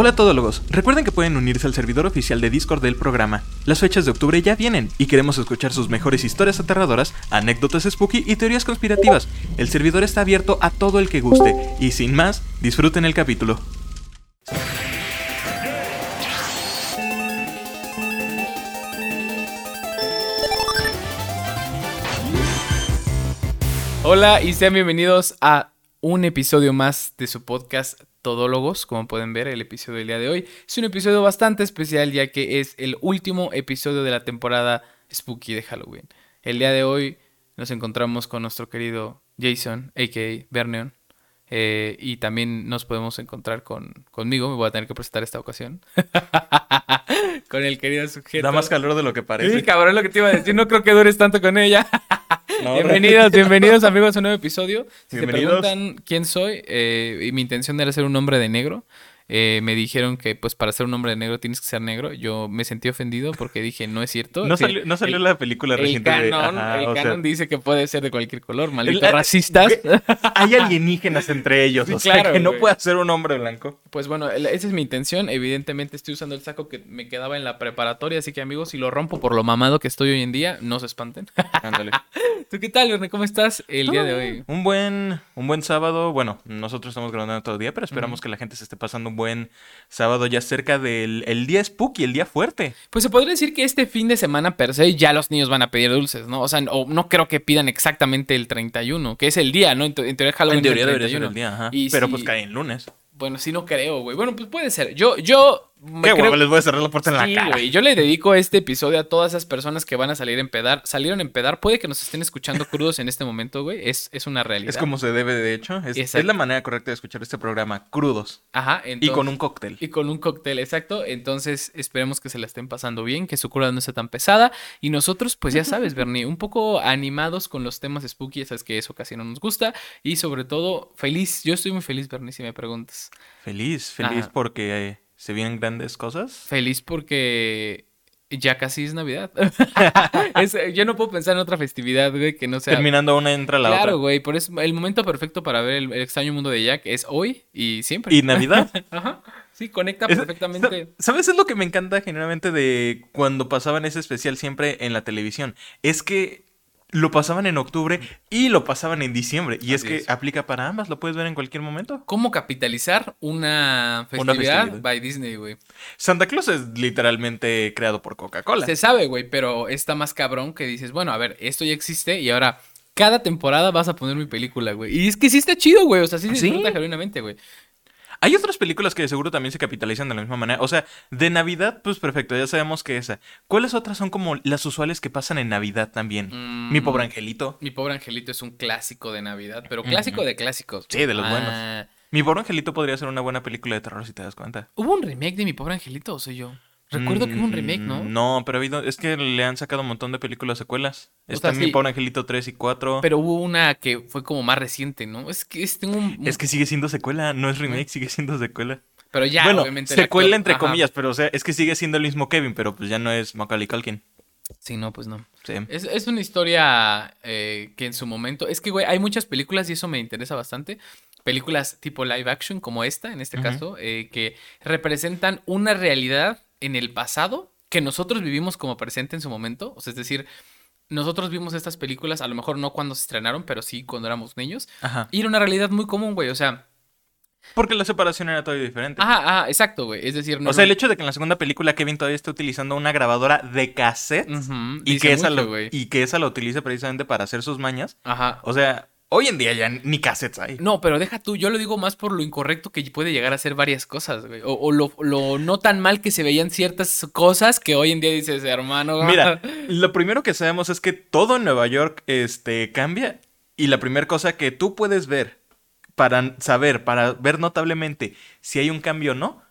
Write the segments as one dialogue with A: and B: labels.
A: Hola todólogos, recuerden que pueden unirse al servidor oficial de Discord del programa. Las fechas de octubre ya vienen y queremos escuchar sus mejores historias aterradoras, anécdotas spooky y teorías conspirativas. El servidor está abierto a todo el que guste y sin más, disfruten el capítulo.
B: Hola y sean bienvenidos a un episodio más de su podcast Todólogos. Como pueden ver, el episodio del día de hoy es un episodio bastante especial ya que es el último episodio de la temporada Spooky de Halloween. El día de hoy nos encontramos con nuestro querido Jason, a.k.a. Berneon. Eh, y también nos podemos encontrar con, conmigo, me voy a tener que presentar esta ocasión. con el querido sujeto.
A: Da más calor de lo que
B: Sí,
A: parece.
B: cabrón, lo que te iba a decir. No creo que dures tanto con ella.
A: No,
B: bienvenidos, bienvenidos amigos a un nuevo episodio. Si te preguntan quién soy, eh, y mi intención era ser un hombre de negro. Eh, me dijeron que pues para ser un hombre de negro tienes que ser negro. Yo me sentí ofendido porque dije, no es cierto.
A: No salió, no salió
B: el-
A: la película
B: el
A: reciente de...
B: canon,
A: ajá,
B: el
A: sea,
B: dice que puede ser de cualquier color, malditos
A: El-
B: racistas.
A: hay alienígenas entre ellos,
B: Sí,
A: o sea
B: claro,
A: que no puede ser un hombre blanco.
B: Pues bueno, el- esa es mi intención. Evidentemente estoy usando el saco que me quedaba en la preparatoria, así que amigos, si lo rompo por lo mamado que estoy hoy en día, no se espanten.
A: Ándale.
B: ¿Tú qué tal, Verne? ¿Cómo estás el día de hoy?
A: Un buen, un buen sábado. Bueno, nosotros estamos grabando todo el día, pero esperamos que la gente se esté pasando un buen sábado ya cerca del el día spooky, el día fuerte.
B: Pues se podría decir que este fin de semana per se ya los niños van a pedir dulces, ¿no? O sea, no, no creo que pidan exactamente el 31, que es el día, ¿no? En, te- en teoría Halloween
A: en teoría
B: el
A: debería ser
B: 31.
A: el día, ajá.
B: Y
A: pero pues cae en lunes.
B: Bueno, sí no creo, güey. Bueno, pues puede ser. Yo, yo... me
A: Qué
B: creo-
A: les voy a cerrar la puerta en
B: Sí,
A: la cara.
B: güey. Yo le dedico este episodio a todas esas personas que van a salir en pedar. Salieron en pedar. Puede que nos estén escuchando crudos en este momento, güey. Es, es una realidad.
A: Es como se debe, de hecho. Es, la manera correcta de escuchar este programa, crudos.
B: Ajá.
A: y
B: entonces-
A: con un cóctel.
B: Y con un cóctel, exacto. Entonces, esperemos que se la estén pasando bien, que su cura no sea tan pesada. Y nosotros, pues ya sabes, Bernie, un poco animados con los temas spooky, sabes que eso casi no nos gusta. Y sobre todo, feliz. Yo estoy muy feliz, Bernie, si me preguntas.
A: Feliz, feliz
B: Ajá.
A: porque eh, se vienen grandes cosas.
B: Feliz porque ya casi es Navidad. Es- yo no puedo pensar en otra festividad, güey, que no sea.
A: Terminando una entra la
B: Claro,
A: otra.
B: güey, por eso el momento perfecto para ver el, el extraño mundo de Jack es hoy y siempre.
A: Y Navidad.
B: Ajá. Sí, conecta
A: Es-
B: perfectamente.
A: ¿Sabes? Es lo que me encanta generalmente de cuando pasaban ese especial siempre en la televisión. Es que lo pasaban en octubre y lo pasaban en diciembre. Y es que
B: es.
A: aplica para ambas, lo puedes ver en cualquier momento.
B: ¿Cómo capitalizar una
A: Una
B: festividad, by Disney, güey?
A: Santa Claus es literalmente creado por Coca-Cola.
B: Se sabe, güey, pero está más cabrón que dices, bueno, a ver, esto ya existe y ahora cada temporada vas a poner mi película, güey. Y es que sí está chido, güey, o sea, sí se
A: Sí.
B: disfruta genuinamente, güey.
A: Hay otras películas que de seguro también se capitalizan de la misma manera. O sea, de Navidad, pues perfecto, ya sabemos que esa. ¿Cuáles otras son como las usuales que pasan en Navidad también?
B: Mm.
A: Mi pobre angelito.
B: Mi pobre angelito es un clásico de Navidad, pero clásico de clásicos.
A: Sí, de los
B: Ah,
A: buenos. Mi pobre angelito podría ser una buena película de terror si te das cuenta.
B: ¿Hubo un remake de Mi pobre angelito o soy yo? Recuerdo que hubo un remake, ¿no?
A: Mm, No, pero ha habido, es que le han sacado un montón de películas secuelas.
B: O
A: Está
B: sea,
A: Mi
B: sí.
A: pobre angelito 3 y 4.
B: Pero hubo una que fue como más reciente, ¿no? Es que es, tengo un...
A: Es que sigue siendo secuela, no es remake, sigue siendo secuela.
B: Pero ya,
A: bueno,
B: obviamente. el
A: secuela entre
B: Ajá.
A: comillas, pero o sea, es que sigue siendo el mismo Kevin, pero pues ya no es Macaulay Culkin.
B: Sí, no, pues no.
A: Sí.
B: Es, es una historia eh, que en su momento. Es que, güey, hay muchas películas y eso me interesa bastante. Películas tipo live action, como esta, en este caso, eh, que representan una realidad en el pasado que nosotros vivimos como presente en su momento. O sea, es decir, nosotros vimos estas películas, a lo mejor no cuando se estrenaron, pero sí cuando éramos niños.
A: Ajá.
B: Y era una realidad muy común, güey. O sea,
A: Porque la separación era todavía diferente.
B: ajá, ajá, exacto, güey. Es decir, no.
A: O sea, el hecho de que en la segunda película Kevin todavía está utilizando una grabadora de cassette
B: Ujú,
A: y,
B: dice
A: que esa lo, y que esa la utilice precisamente para hacer sus mañas.
B: Ajá.
A: O sea, hoy en día ya ni cassettes hay.
B: No, pero deja tú, yo lo digo más por lo incorrecto que puede llegar a ser varias cosas, güey. O, o lo, lo no tan mal que se veían ciertas cosas que hoy en día dices, hermano.
A: Mira, lo primero que sabemos es que todo en Nueva York este, cambia y la primera cosa que tú puedes ver para saber, para ver notablemente si hay un cambio o no,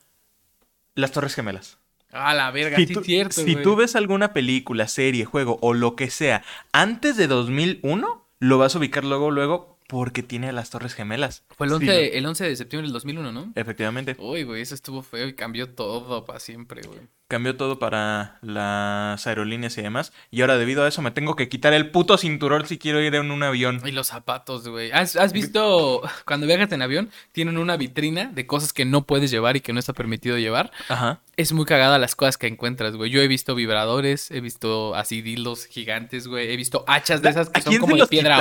A: las Torres Gemelas.
B: A la verga,
A: Si,
B: sí
A: tú,
B: es cierto,
A: si
B: güey.
A: tú ves alguna película, serie, juego o lo que sea antes de 2001, lo vas a ubicar luego, luego, porque tiene a las Torres Gemelas.
B: Fue el
A: Sí,
B: 11,
A: ¿no?
B: de- el 11 de septiembre del 2001, ¿no?
A: Efectivamente.
B: Uy, güey, eso estuvo feo y cambió todo para siempre, güey.
A: Cambió todo para las aerolíneas y demás. Y ahora debido a eso me tengo que quitar el puto cinturón si quiero ir en un avión.
B: Y los zapatos, güey. ¿Has, has visto cuando viajas en avión? Tienen una vitrina de cosas que no puedes llevar y que no está permitido llevar.
A: Ajá.
B: Es muy cagada las cosas que encuentras, güey. Yo he visto vibradores, he visto así dildos gigantes, güey. He visto hachas de esas que
A: ¿A
B: son como de
A: los
B: piedra.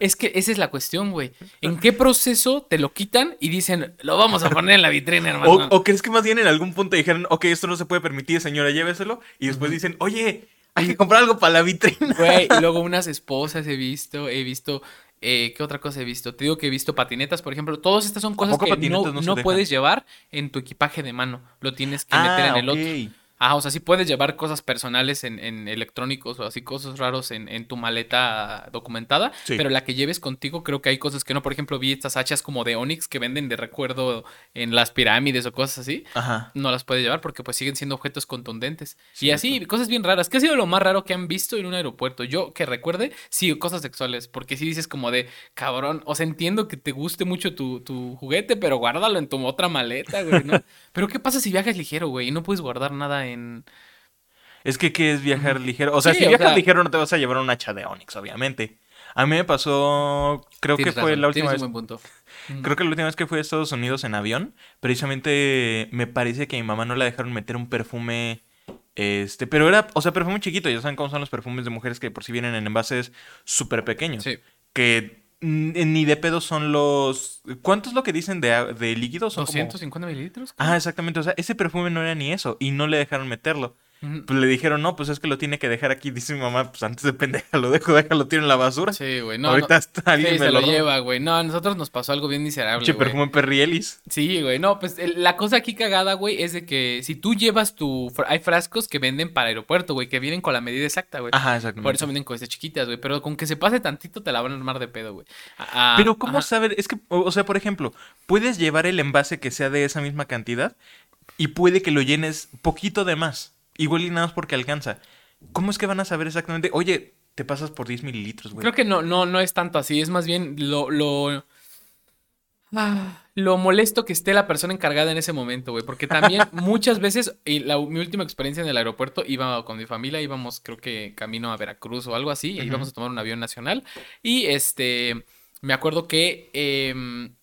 B: Es que esa es la cuestión, güey. ¿En qué proceso te lo quitan y dicen, lo vamos a poner en la vitrina, hermano?
A: O, o crees que más bien en algún punto dijeron, ok, esto no se puede permitir, señora, lléveselo. Y después dicen, oye, hay que comprar algo para la vitrina.
B: Güey, y luego unas esposas he visto, he visto, eh, ¿qué otra cosa he visto? Te digo que he visto patinetas, por ejemplo. Todas estas son cosas que no, puedes llevar en tu equipaje de mano. Lo tienes que meter en el otro.
A: Ah,
B: o sea, sí puedes llevar cosas personales en, en electrónicos o así, cosas raros en, en tu maleta documentada,
A: Sí.
B: pero la que lleves contigo creo que hay cosas que no. Por ejemplo, vi estas hachas como de Onix que venden de recuerdo en las pirámides o cosas así.
A: Ajá.
B: No las puedes llevar porque pues siguen siendo objetos contundentes. Y así, cosas bien raras. ¿Qué ha sido lo más raro que han visto en un aeropuerto? Yo que recuerde, sí, cosas sexuales. Porque si dices como de, cabrón, o sea, entiendo que te guste mucho tu, tu juguete, pero guárdalo en tu otra maleta, güey, ¿no? pero ¿qué pasa si viajas ligero, güey? Y no puedes guardar nada en...
A: Es que, ¿qué es viajar ligero? O sea,
B: Sí,
A: si viajas
B: sea-
A: ligero no te vas a llevar un hacha de Onix, obviamente. A mí me pasó, creo que fue
B: razón,
A: la última vez.
B: un buen punto.
A: Creo que la última vez que fui a Estados Unidos en avión, precisamente me parece que a mi mamá no la dejaron meter un perfume, este, pero era, o sea, perfume chiquito, ya saben cómo son los perfumes de mujeres que por si vienen en envases súper pequeños,
B: Sí.
A: que ni de pedo son los, ¿cuánto es lo que dicen de, de líquidos? Son como-
B: 250 mililitros.
A: Ah, exactamente, o sea, ese perfume no era ni eso y no le dejaron meterlo. Pues le dijeron, no, pues es que lo tiene que dejar aquí. Dice mi mamá, pues antes de pendeja lo dejo, déjalo, tiro en la basura.
B: Sí, güey. No,
A: Ahorita
B: no.
A: hasta alguien
B: Sí,
A: me
B: se
A: lo,
B: lleva, güey. No, a nosotros nos pasó algo bien miserable, güey.
A: perfume Perrielis.
B: Sí, güey. No, pues el- la cosa aquí cagada, güey, es de que si tú llevas tu... Hay frascos que venden para aeropuerto, güey, que vienen con la medida exacta, güey.
A: Ajá, exactamente.
B: Por eso venden cosas chiquitas, güey. Pero con que se pase tantito te la van a armar de pedo, güey. Ah,
A: Pero ¿cómo
B: ajá.
A: saber? Es que, o sea, por ejemplo, puedes llevar el envase que sea de esa misma cantidad y puede que lo llenes poquito de más. Igual y nada más porque alcanza. ¿Cómo es que van a saber exactamente? Oye, te pasas por 10 mililitros, güey.
B: Creo que no, no, no es tanto así. Es más bien lo, lo, ah, lo molesto que esté la persona encargada en ese momento, güey. Porque también muchas veces, y la, mi última experiencia en el aeropuerto, iba con mi familia, íbamos, creo que camino a Veracruz o algo así,
A: Ujú.
B: íbamos a tomar un avión nacional. Y este, me acuerdo que em,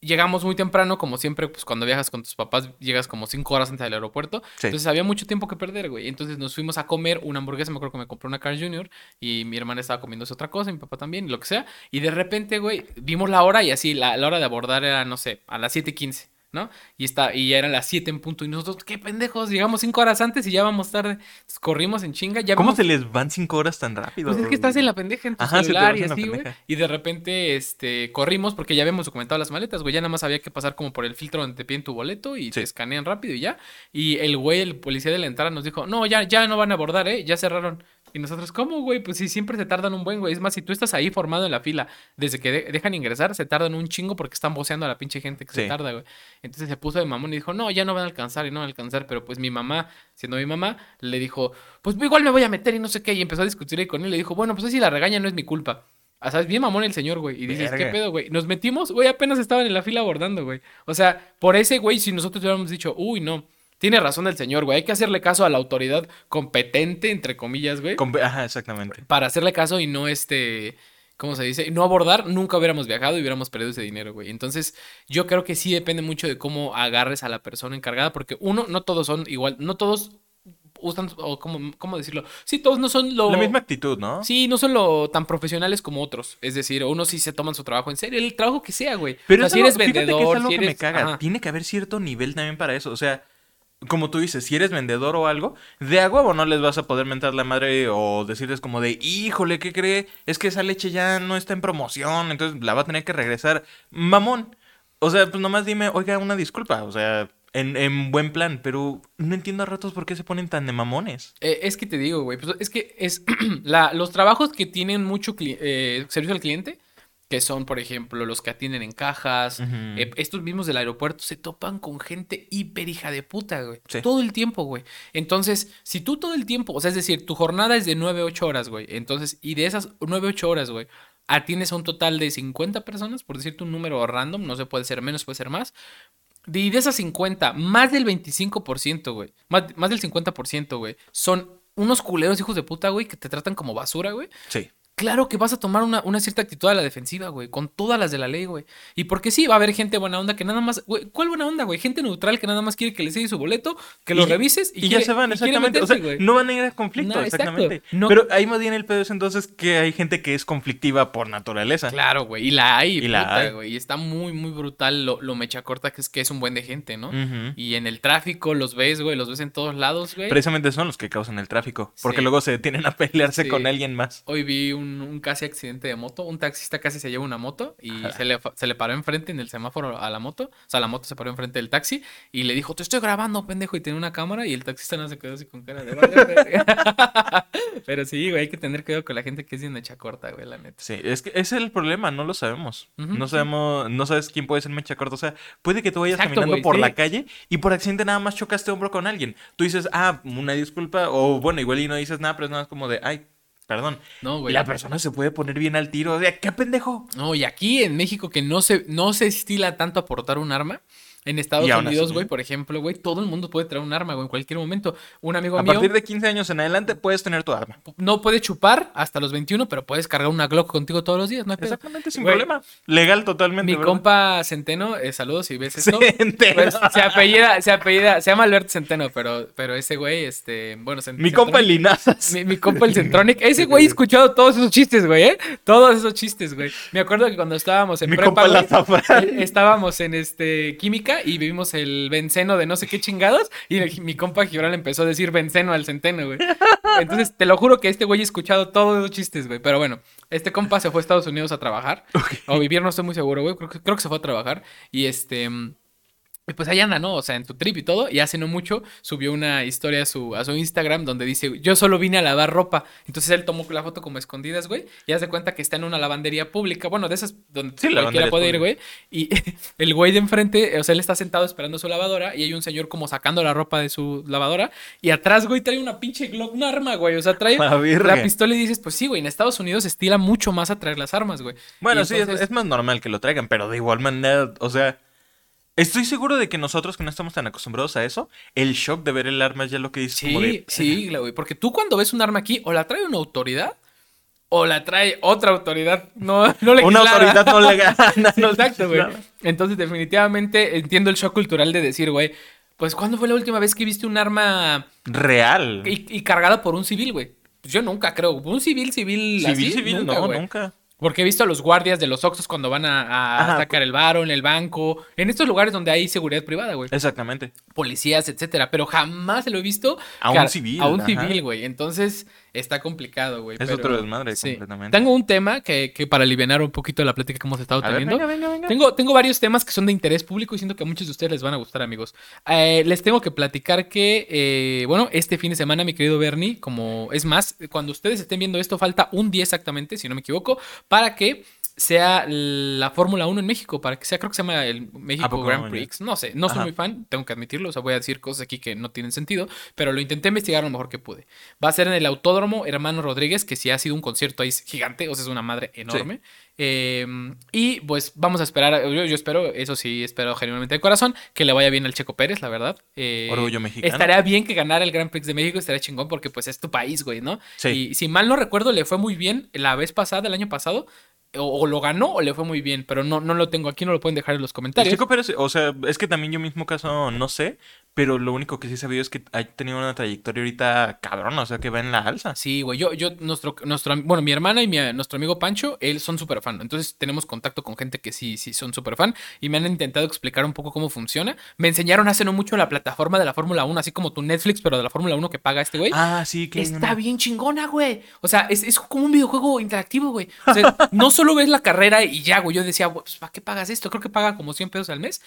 B: llegamos muy temprano, como siempre, pues cuando viajas con tus papás, llegas como cinco horas antes del aeropuerto.
A: Sí.
B: Entonces había mucho tiempo que perder, güey. Entonces nos fuimos a comer una hamburguesa, me acuerdo que me compré una Carl Jr. y mi hermana estaba comiéndose otra cosa, mi papá también, lo que sea. Y de repente, güey, vimos la hora y así, la, la hora de abordar era, no sé, a las 7:15. ¿No? Y, está, y ya eran las 7 en punto. Y nosotros, qué pendejos, llegamos 5 horas antes y ya vamos tarde. Entonces, corrimos en chinga. Ya
A: ¿Cómo
B: vimos-
A: se les van 5 horas tan rápido?
B: pues es que estás en la pendeja en tu
A: Ajá,
B: celular y así, güey. Y de repente, este, corrimos porque ya habíamos documentado las maletas, güey. Ya nada más había que pasar como por el filtro donde te piden tu boleto y
A: Sí.
B: te escanean rápido y ya. Y el güey, el policía de la entrada nos dijo, no, ya, ya no van a abordar, ¿eh? Ya cerraron. Y nosotros, ¿cómo, güey? Pues sí, siempre se tardan un buen, güey. Es más, si tú estás ahí formado en la fila, desde que de- dejan ingresar, se tardan un chingo porque están voceando a la pinche gente que se tarda, güey. Entonces se puso de mamón y dijo, no, ya no van a alcanzar y no van a alcanzar. Pero pues mi mamá, siendo mi mamá, le dijo, pues igual me voy a meter y no sé qué. Y empezó a discutir ahí con él. Le dijo, bueno, pues ahí si la regaña no es mi culpa. O sea, es bien mamón el señor, güey. Y dices, ¿qué pedo, güey? Nos metimos, güey, apenas estaban en la fila abordando, güey. O sea, por ese güey, si nosotros hubiéramos dicho, uy, no. Tiene razón el señor, güey. Hay que hacerle caso a la autoridad competente, entre comillas, güey.
A: Con- Ajá, exactamente.
B: Para hacerle caso y no este. ¿Cómo se dice? No abordar, nunca hubiéramos viajado y hubiéramos perdido ese dinero, güey. Entonces, yo creo que sí depende mucho de cómo agarres a la persona encargada, porque uno, no todos son igual, no todos usan, o cómo, cómo decirlo. Sí, todos no son lo.
A: La misma actitud, ¿no?
B: Sí, no son lo tan profesionales como otros. Es decir, unos sí se toman su trabajo en serio, el trabajo que sea, güey.
A: Pero
B: o sea, si
A: algo-
B: eres
A: que es
B: vendedor,
A: algo
B: si
A: que me
B: eres.
A: caga.
B: Ajá.
A: Tiene que haber cierto nivel también para eso. O sea, como tú dices, si eres vendedor o algo, de a huevo no les vas a poder mentar la madre o decirles como de, híjole, ¿qué cree? Es que esa leche ya no está en promoción, entonces la va a tener que regresar. Mamón. O sea, pues nomás dime, oiga, una disculpa. O sea, en, en buen plan, pero no entiendo a ratos por qué se ponen tan de mamones.
B: Eh, es que te digo, güey, pues es que es la, los trabajos que tienen mucho eh, servicio al cliente, que son, por ejemplo, los que atienden en cajas, eh, estos mismos del aeropuerto se topan con gente hiper hija de puta, güey.
A: Sí.
B: Todo el tiempo, güey. Entonces, si tú todo el tiempo, o sea, es decir, tu jornada es de 9, 8 horas, güey. Entonces, y de esas 9, 8 horas, güey, atiendes a un total de 50 personas, por decirte un número random, no se puede ser menos, puede ser más. Y de esas 50, más del 25%, güey. Más, más del 50%, güey. Son unos culeros hijos de puta, güey, que te tratan como basura, güey.
A: Sí.
B: Claro que vas a tomar una, una, cierta actitud a la defensiva, güey, con todas las de la ley, güey. Y porque sí, va a haber gente buena onda que nada más, güey, ¿cuál buena onda, güey? Gente neutral que nada más quiere que le siga su boleto, que lo
A: Y-
B: revises y,
A: Y,
B: quiere-
A: ya se van, exactamente.
B: meterse,
A: o sea,
B: güey.
A: no van a ir a conflicto,
B: No,
A: exactamente.
B: No-
A: Pero ahí más bien el pedo es entonces que hay gente que es conflictiva por naturaleza.
B: Claro, güey, y la hay,
A: Y la
B: puta,
A: hay.
B: güey. Y está muy, muy brutal lo, lo mecha corta que es que es un buen de gente, ¿no? Y en el tráfico los ves, güey, los ves en todos lados, güey.
A: Precisamente son los que causan el tráfico. Porque
B: Sí.
A: luego se detienen a pelearse
B: Sí.
A: con alguien más.
B: Hoy vi un, un casi accidente de moto. Un taxista casi se lleva una moto y se le, se le paró enfrente en el semáforo a la moto. O sea, la moto se paró enfrente del taxi y le dijo, te estoy grabando, pendejo. Y tiene una cámara y el taxista no se quedó así con cara de... Pero sí, güey, hay que tener cuidado con la gente que es de mecha corta, güey, la neta.
A: Sí, es que ese es el problema, no lo sabemos. No
B: sí.
A: sabemos, no sabes quién puede ser mecha corta. O sea, puede que tú vayas
B: Exacto,
A: caminando
B: güey,
A: por
B: sí.
A: la calle y por accidente nada más chocaste hombro con alguien. Tú dices, ah, una disculpa, o bueno, igual y no dices nada, pero es nada más como de, ay, perdón.
B: No,
A: Y
B: güey.
A: la persona se puede poner bien al tiro. De, ¿qué pendejo?
B: No, y aquí en México que no se, no se estila tanto aportar un arma. En Estados Unidos,
A: así,
B: güey,
A: ¿eh?
B: por ejemplo, güey, todo el mundo puede traer un arma, güey, en cualquier momento. Un amigo
A: A
B: mío
A: partir de 15 años en adelante puedes tener tu arma.
B: no puede chupar hasta los 21, pero puedes cargar una Glock contigo todos los días, ¿no? hay pedo.
A: Exactamente, sin problema. Legal totalmente.
B: Mi compa Centeno, eh, saludos si ves esto.
A: Centeno.
B: Pues, se apellida, se apellida, se llama Albert Centeno, pero, pero ese güey, este, bueno, Cent-
A: Mi compa el Linazas.
B: mi, mi compa el Centronic. Ese güey ha escuchado todos esos chistes, güey, ¿eh? Todos esos chistes, güey. Me acuerdo que cuando estábamos en
A: Mi
B: prepa,
A: compa
B: güey,
A: azafrán.
B: eh, estábamos en este química y vivimos el benceno de no sé qué chingados y el- mi compa Gibral empezó a decir benceno al centeno, güey. Entonces, te lo juro que este güey ha escuchado todos esos chistes, güey. Pero bueno, este compa se fue a Estados Unidos a trabajar. O vivir, no estoy muy seguro, güey. Creo, que- creo que se fue a trabajar. Y este... y pues ahí anda, ¿no? O sea, en su trip y todo. Y hace no mucho subió una historia a su, a su Instagram donde dice, yo solo vine a lavar ropa. Entonces él tomó la foto como escondidas, güey. Y hace cuenta que está en una lavandería pública. Bueno, de esas donde
A: Sí,
B: cualquiera puede ir, güey. Y el güey de enfrente, o sea, él está sentado esperando su lavadora. Y hay un señor como sacando la ropa de su lavadora. Y atrás, güey, trae una pinche Glock, un arma, güey. O sea, trae
A: La
B: la pistola y dices, pues sí, güey, en Estados Unidos estila mucho más a traer las armas, güey.
A: Bueno, sí, es- es, más normal que lo traigan, pero de igual manera, o sea, estoy seguro de que nosotros que no estamos tan acostumbrados a eso, el shock de ver el arma es ya lo que dices como
B: Sí,
A: de...
B: sí, güey. Porque tú cuando ves un arma aquí, o la trae una autoridad, o la trae otra autoridad. No, no le
A: Una autoridad no legal. no
B: Exacto, güey. Entonces, definitivamente entiendo el shock cultural de decir, güey, pues ¿cuándo fue la última vez que viste un arma
A: Real.
B: y, y cargada por un civil, güey? Pues yo nunca creo. Un civil, civil,
A: Civil,
B: así,
A: civil,
B: nunca,
A: no, nunca.
B: Porque he visto a los guardias de los Oxxos cuando van a, a sacar el varo en el banco, en estos lugares donde hay seguridad privada, güey.
A: Exactamente.
B: Policías, etcétera. Pero jamás se lo he visto
A: A un civil,
B: A un
A: ajá.
B: civil, güey. Entonces está complicado, güey.
A: Es
B: pero-
A: otro desmadre
B: sí.
A: completamente.
B: Tengo un tema que, que para aliviar un poquito la plática que hemos estado
A: A ver,
B: teniendo.
A: venga, venga, venga.
B: Tengo, tengo varios temas que son de interés público y siento que a muchos de ustedes les van a gustar, amigos. Eh, les tengo que platicar que, eh, bueno, este fin de semana, mi querido Bernie, como es más, cuando ustedes estén viendo esto, falta un día exactamente, si no me equivoco, para que sea la Fórmula 1 en México, para que sea, creo que se llama el
A: ¿A
B: México? Grand. Prix. No sé, no soy muy fan, tengo que admitirlo, o sea, voy a decir cosas aquí que no tienen sentido, pero lo intenté investigar lo mejor que pude. Va a ser en el Autódromo Hermano Rodríguez, que sí ha sido un concierto ahí gigante, o sea, es una madre enorme. Eh, y pues vamos a esperar, yo, yo espero, eso sí, espero genuinamente de corazón, que le vaya bien al Checo Pérez, la verdad. Eh,
A: Orgullo mexicano.
B: Estaría bien que ganara el Grand Prix de México, estaría chingón porque pues es tu país, güey, ¿no?
A: Sí.
B: Y si mal no recuerdo, le fue muy bien la vez pasada, el año pasado. O, o lo ganó o le fue muy bien, pero no, no lo tengo aquí, no lo pueden dejar en los comentarios.
A: Chico Pérez, o sea, es que también yo mismo caso no sé, pero lo único que sí he sabido es que ha tenido una trayectoria ahorita cabrón, o sea, que va en la alza.
B: Sí, güey, yo, yo, nuestro, nuestro, bueno, mi hermana y mi, nuestro amigo Pancho, él son súper fan. Entonces tenemos contacto con gente que sí, sí son súper fan y me han intentado explicar un poco cómo funciona. Me enseñaron hace no mucho la plataforma de la Fórmula 1, así como tu Netflix, pero de la Fórmula 1 que paga este güey.
A: Ah, sí, que
B: Está bien chingona, güey. O sea, es, es como un videojuego interactivo, güey. O sea, no solo ves la carrera y ya, güey. Yo decía, pues, ¿para qué pagas esto? Creo que paga como 100 pesos al mes.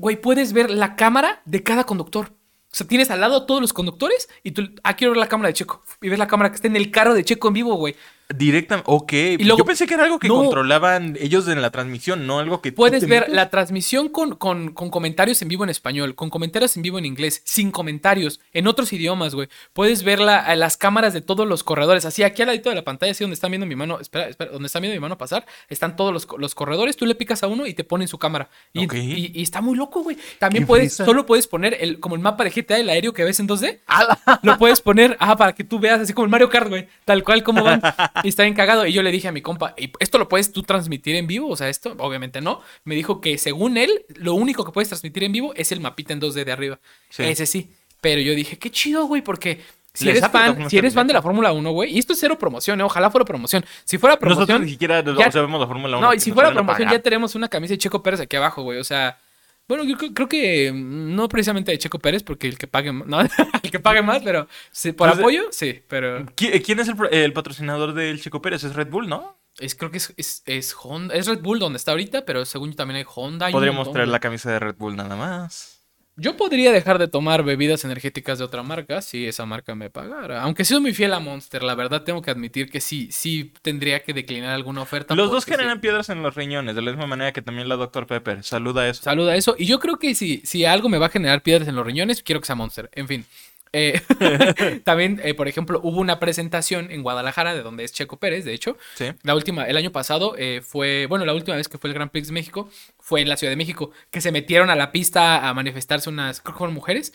B: Güey, puedes ver la cámara de cada conductor. O sea, tienes al lado todos los conductores y tú, ah, quiero ver la cámara de Checo. Y ves la cámara que está en el carro de Checo en vivo, güey.
A: Directamente, ok.
B: luego-
A: Yo pensé que era algo que
B: No.
A: controlaban ellos en la transmisión, no algo que tú
B: Puedes ver
A: metes.
B: la transmisión con, con- con comentarios en vivo en español, con comentarios en vivo en inglés, sin comentarios, en otros idiomas, güey. Puedes ver la- a las cámaras de todos los corredores. Así, aquí al ladito de la pantalla, así donde están viendo mi mano, espera, espera, donde están viendo mi mano pasar, están todos los, los corredores. Tú le picas a uno y te ponen su cámara. Y,
A: Ok.
B: y- y está muy loco, güey. También
A: Qué
B: puedes, solo puedes poner el, como el mapa de GTA, el aéreo que ves en 2D. Lo puedes poner, ajá, para que tú veas así como el Mario Kart, güey. Tal cual como van. Y está bien cagado. Y yo le dije a mi compa, "¿Y ¿esto lo puedes tú transmitir en vivo? O sea, esto, obviamente no. Me dijo que según él, lo único que puedes transmitir en vivo es el mapita en 2D de arriba.
A: Sí.
B: Ese sí. Pero yo dije, qué chido, güey, porque si
A: Les
B: eres fan, si eres fan de la Fórmula 1, güey, y esto es cero promoción, ¿eh? ojalá fuera promoción. Si fuera promoción.
A: Nosotros ni siquiera
B: ya-
A: sabemos la Fórmula 1.
B: No, y si fuera promoción, ya tenemos una camisa de Checo Pérez aquí abajo, güey. O sea, bueno, yo creo, que mm, no precisamente de Checo Pérez, porque el que pague más, no, el que pague más, pero sí, por
A: Pues de-
B: apoyo, sí, pero
A: ¿Qui- ¿Quién es el, el patrocinador del Chico Pérez? Es Red Bull, ¿no?
B: es, creo que es, es, es Honda, es Red Bull donde está ahorita, pero según yo también hay Honda.
A: Podríamos traer la camisa de Red Bull nada más.
B: Yo podría dejar de tomar bebidas energéticas de otra marca si esa marca me pagara. Aunque soy muy fiel a Monster, la verdad tengo que admitir que sí, sí tendría que declinar alguna oferta.
A: Los dos
B: sí.
A: generan piedras en los riñones, de la misma manera que también la Dr. Pepper. Saluda eso.
B: Saluda eso. Y yo creo que si, si algo me va a generar piedras en los riñones, quiero que sea Monster. En fin. Eh, también, eh, por ejemplo, hubo una presentación en Guadalajara, de donde es Checo Pérez, de hecho.
A: Sí.
B: La última, el año pasado eh, fue, bueno, la última vez que fue el Grand Prix de México fue en la Ciudad de México, que se metieron a la pista a manifestarse unas, creo que fueron mujeres.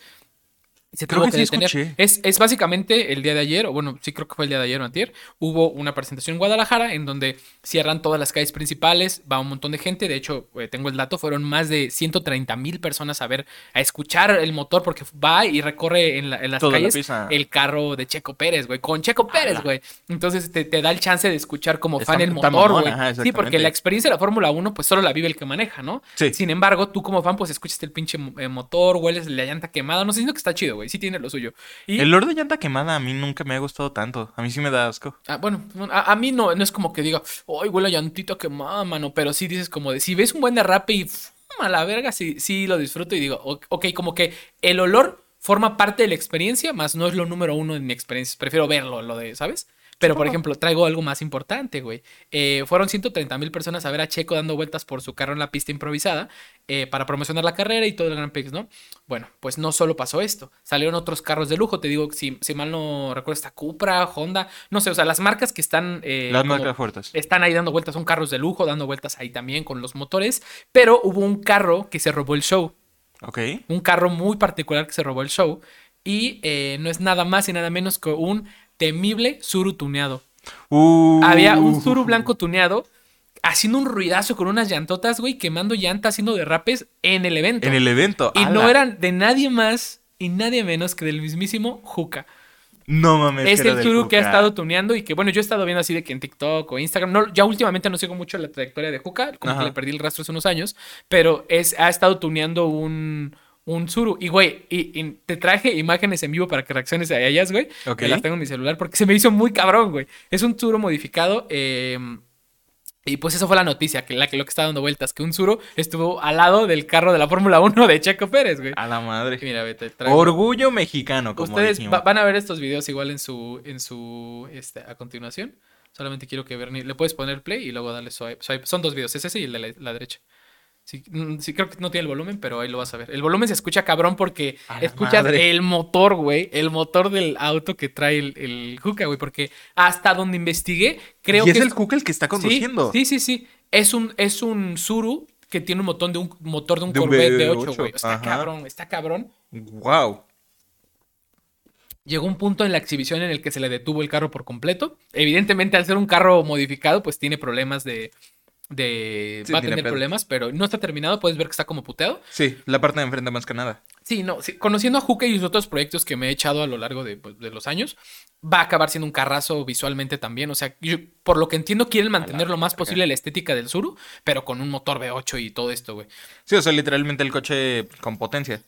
B: Se
A: Creo
B: tuvo
A: que
B: que
A: sí
B: detener.
A: escuché.
B: Es, es básicamente el día de ayer, o bueno, sí creo que fue el día de ayer o antier, hubo una presentación en Guadalajara en donde cierran todas las calles principales, va un montón de gente, de hecho, eh, tengo el dato, fueron más de 130 mil personas a ver, a escuchar el motor porque va y recorre en, la- en las
A: Toda
B: calles el carro de Checo Pérez, güey, con Checo Pérez, güey. Entonces te, te da el chance de escuchar como fan el motor, güey. Sí, porque la experiencia de la Fórmula 1, pues solo la vive el que maneja, ¿no?
A: Sí.
B: Sin embargo, tú como fan, pues escuchas el pinche eh, motor, hueles la llanta quemada. No sé, siento que está chido, güey. Sí tiene lo suyo. Y,
A: El olor de llanta quemada a mí nunca me ha gustado tanto. A mí sí me da asco.
B: ah, bueno, a, a mí no, no es como que diga, ¡ay, huele a llantita quemada, mano! Pero sí dices como de, si ves un buen derrape y a la verga, sí, sí lo disfruto y digo, "O- ok, como que el olor forma parte de la experiencia, más no es lo número uno en mi experiencia. Prefiero verlo, lo de, ¿sabes? Pero, por ejemplo, traigo algo más importante, güey. Eh, fueron 130 mil personas a ver a Checo dando vueltas por su carro en la pista improvisada eh, para promocionar la carrera y todo el Grand Prix, ¿no? Bueno, pues no solo pasó esto. Salieron otros carros de lujo. Te digo, si, si mal no recuerdo, está Cupra, Honda. No sé, o sea, las marcas que están... eh,
A: Las
B: como-
A: marcas fuertes.
B: están ahí dando vueltas, son carros de lujo, dando vueltas ahí también con los motores. Pero hubo un carro que se robó el show.
A: Ok.
B: Un carro muy particular que se robó el show. Y eh, no es nada más y nada menos que un temible Zuru tuneado.
A: Uh.
B: Había un Zuru blanco tuneado haciendo un ruidazo con unas llantotas, güey, quemando llantas, haciendo derrapes en el evento.
A: En el evento.
B: y no eran de nadie más y nadie menos que del mismísimo Juca.
A: No mames.
B: Es el Zuru que ha estado tuneando y que, bueno, yo he estado viendo así de que en TikTok o Instagram, no, ya últimamente no sigo mucho la trayectoria de Juca, como
A: Ajá.
B: que le perdí el rastro hace unos años, pero es, ha estado tuneando un, un Zuru. Y, güey, y, y te traje imágenes en vivo para que reacciones a ellas, güey.
A: Ok.
B: Que las tengo en mi celular porque se me hizo muy cabrón, güey. Es un Zuru modificado, eh, y pues eso fue la noticia, que, la, que lo que está dando vueltas, que un Zuru estuvo al lado del carro de la Fórmula 1 de Checo Pérez, güey.
A: A la madre.
B: Mira, vete, traigo-
A: Orgullo mexicano, como
B: Ustedes va- van a ver estos videos igual en su, en su, este, a continuación. Solamente quiero que Bernie, le puedes poner play y luego darle swipe. swipe. Son dos videos, es ese y el de la, la derecha. Sí, mm, sí, creo que no tiene el volumen, pero ahí lo vas a ver. El volumen se escucha cabrón porque escuchas
A: madre.
B: el motor, güey. El motor del auto que trae el, el Juca, güey. Porque hasta donde investigué, creo
A: y
B: que
A: es el Juca el que está conduciendo.
B: Sí, sí, sí. Es un, es un Zuru que tiene un motor de un motor de un
A: De
B: Corvette de
A: V8,
B: 8, güey. Está
A: ajá.
B: cabrón, está cabrón.
A: Wow.
B: Llegó un punto en la exhibición en el que se le detuvo el carro por completo. Evidentemente, al ser un carro modificado, pues tiene problemas de. De
A: Sí,
B: va a tener problemas, pero no está terminado. Puedes ver que está como puteado.
A: Sí, la parte de enfrente más que nada.
B: Sí, no. sí, conociendo a Juca y los otros proyectos que me he echado a lo largo de, pues, de los años, va a acabar siendo un carrazo visualmente también. O sea, yo- por lo que entiendo, quieren mantener lo más
A: verga.
B: posible la estética del Zuru, pero con un motor V8 y todo esto, güey.
A: Sí, o sea, literalmente el coche con potencia.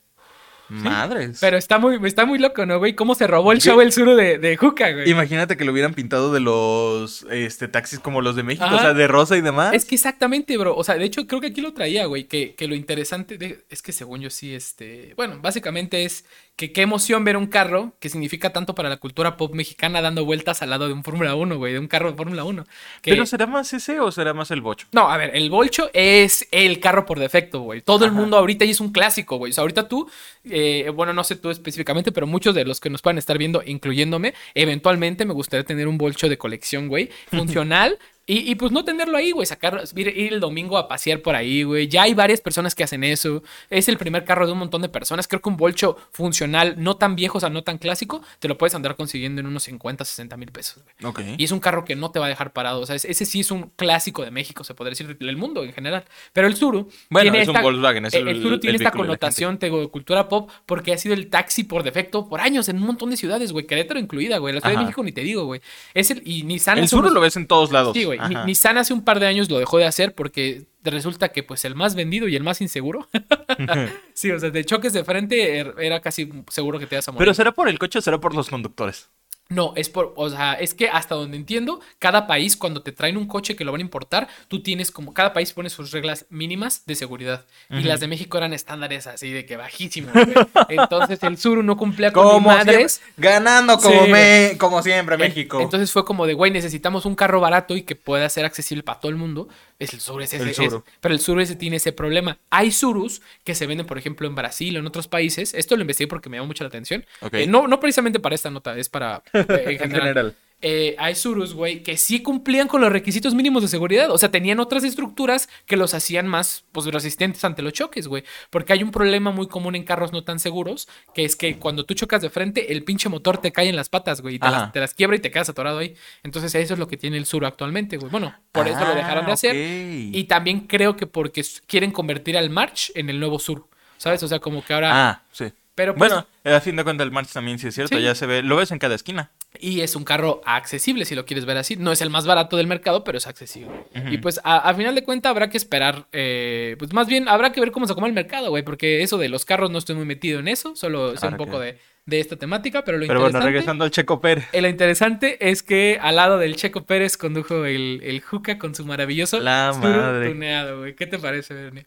A: Madres.
B: Pero está muy, está muy loco, ¿no, güey? ¿Cómo se robó el show el suru de, de Juca, güey?
A: Imagínate que lo hubieran pintado de los este, taxis como los de México,
B: Ajá.
A: o sea, de rosa y demás.
B: Es que exactamente, bro. O sea, de hecho, creo que aquí lo traía, güey. Que, que lo interesante de- es que según yo sí, este. Bueno, básicamente es que qué emoción ver un carro que significa tanto para la cultura pop mexicana dando vueltas al lado de un Fórmula 1, güey. De un carro de Fórmula 1. Que-
A: ¿Pero será más ese o será más el bocho?
B: No, a ver, el Bolcho es el carro por defecto, güey. Todo el mundo ahorita y es un clásico, güey. O sea, ahorita tú, eh, bueno, no sé tú específicamente, pero muchos de los que nos puedan estar viendo, incluyéndome, eventualmente me gustaría tener un Bolcho de colección, güey, funcional. Y, y, pues no tenerlo ahí, güey, sacar, ir, ir el domingo a pasear por ahí, güey. Ya hay varias personas que hacen eso. Es el primer carro de un montón de personas. Creo que un bolcho funcional, no tan viejo, o sea, no tan clásico, te lo puedes andar consiguiendo en unos 50, 60 mil pesos, güey.
A: Ok.
B: Y es un carro que no te va a dejar parado. O sea, es- ese sí es un clásico de México, se podría decir, del mundo en general. Pero el Suru.
A: Bueno,
B: tiene
A: es un Volkswagen, es
B: el,
A: el-
B: Suru tiene
A: el
B: esta
A: de
B: connotación digo, de cultura pop porque ha sido el taxi por defecto por años en un montón de ciudades, güey. Querétaro incluida, güey. La Ciudad
A: Ajá.
B: de México ni te digo, güey. Es el. Y Nissan.
A: El
B: unos-
A: lo ves en todos lados.
B: Sí, güey.
A: Ajá.
B: Nissan hace un par de años lo dejó de hacer porque resulta que, pues, el más vendido y el más inseguro. sí, o sea, de choques de frente er- era casi seguro que te ibas a morir.
A: ¿Pero será por el coche o será por los conductores?
B: No, es por, o sea, es que hasta donde entiendo, cada país cuando te traen un coche que lo van a importar, tú tienes como, cada país pone sus reglas mínimas de seguridad. Y las de México eran estándares así de que bajísimos. güey. Entonces el sur no cumplía con
A: Como
B: madres.
A: siempre, ganando como,
B: Sí.
A: me- como siempre, México.
B: Entonces fue como de, güey, necesitamos un carro barato y que pueda ser accesible para todo el mundo. Es el sur, es ese,
A: El
B: es- pero el sur ese tiene ese problema. Hay surus que se venden, por ejemplo, en Brasil o en otros países. Esto lo investigué porque me llamó mucho la atención. Eh, no, no precisamente para esta nota, es para en
A: En
B: general.
A: general.
B: Eh, hay surus, güey, que sí cumplían con los requisitos mínimos de seguridad. O sea, tenían otras estructuras que los hacían más pues, resistentes ante los choques, güey. Porque hay un problema muy común en carros no tan seguros, que es que cuando tú chocas de frente, el pinche motor te cae en las patas, güey, y te las, te las quiebra y te quedas atorado ahí. Entonces, eso es lo que tiene el sur actualmente, güey. Bueno, por eso lo dejaron de
A: Ah,
B: hacer. Y también creo que porque quieren convertir al March en el nuevo sur. ¿Sabes? O sea, como que ahora.
A: Ah, sí.
B: Pero pues,
A: Bueno, a fin de cuentas el March también sí es cierto,
B: Sí.
A: ya se ve, lo ves en cada esquina.
B: Y es un carro accesible, si lo quieres ver así. No es el más barato del mercado, pero es accesible. Y pues a, a final de cuentas habrá que esperar. eh, pues más bien habrá que ver cómo se come el mercado, güey. Porque eso de los carros no estoy muy metido en eso. Solo sé un poco
A: que-
B: de, de esta temática. Pero lo
A: Pero bueno,
B: interesante.
A: regresando al Checo Pérez.
B: eh, lo interesante es que al lado del Checo Pérez condujo el, el Juca con su maravilloso
A: La madre.
B: tuneado, güey. ¿Qué te parece, Bernie?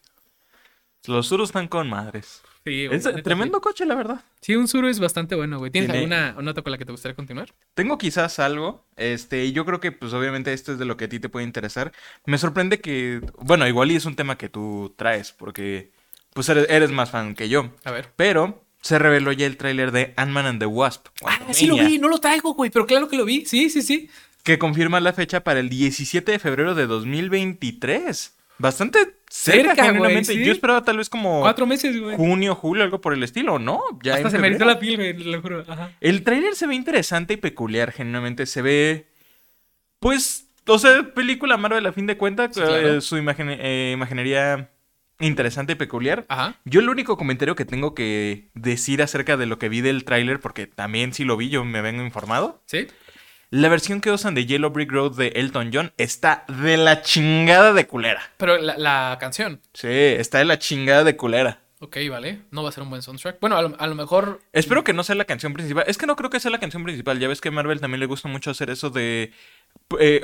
A: Los Surus están con madres.
B: Sí, güey,
A: Es
B: neta,
A: tremendo coche, la verdad.
B: Sí, un Suru es bastante bueno, güey. ¿Tienes
A: Tiene-
B: alguna nota con la que te gustaría continuar?
A: Tengo quizás algo, este, y yo creo que pues obviamente esto es de lo que a ti te puede interesar. Me sorprende que, bueno, igual y es un tema que tú traes, porque pues eres, eres más fan que yo.
B: A ver.
A: Pero se reveló ya el tráiler de Ant-Man and the Wasp.
B: Ah, sí lo vi, no lo traigo, güey, pero claro que lo vi. Sí, sí, sí.
A: Que confirma la fecha para el 17 de febrero de 2023. Bastante cerca,
B: Cerca, güey,
A: genuinamente.
B: sí.
A: Yo esperaba tal vez como
B: Cuatro meses, güey.
A: junio, julio, algo por el estilo, ¿no? Ya
B: Hasta se me la piel, güey, lo juro. Ajá.
A: El tráiler se ve interesante y peculiar, genuinamente. Se ve. Pues. O sea, película Marvel a fin de cuentas.
B: Sí, claro.
A: eh, su imagen- eh, imaginería interesante y peculiar.
B: Ajá.
A: Yo el único comentario que tengo que decir acerca de lo que vi del tráiler, porque también sí lo vi, yo me vengo informado.
B: ¿Sí?
A: La versión que usan de Yellow Brick Road de Elton John está de la chingada de culera.
B: Pero la, la canción.
A: Sí, está de la chingada de culera.
B: Ok, vale. No va a ser un buen soundtrack. Bueno, a lo, a lo mejor.
A: Espero que no sea la canción principal. Es que no creo que sea la canción principal. Ya ves que a Marvel también le gusta mucho hacer eso de eh,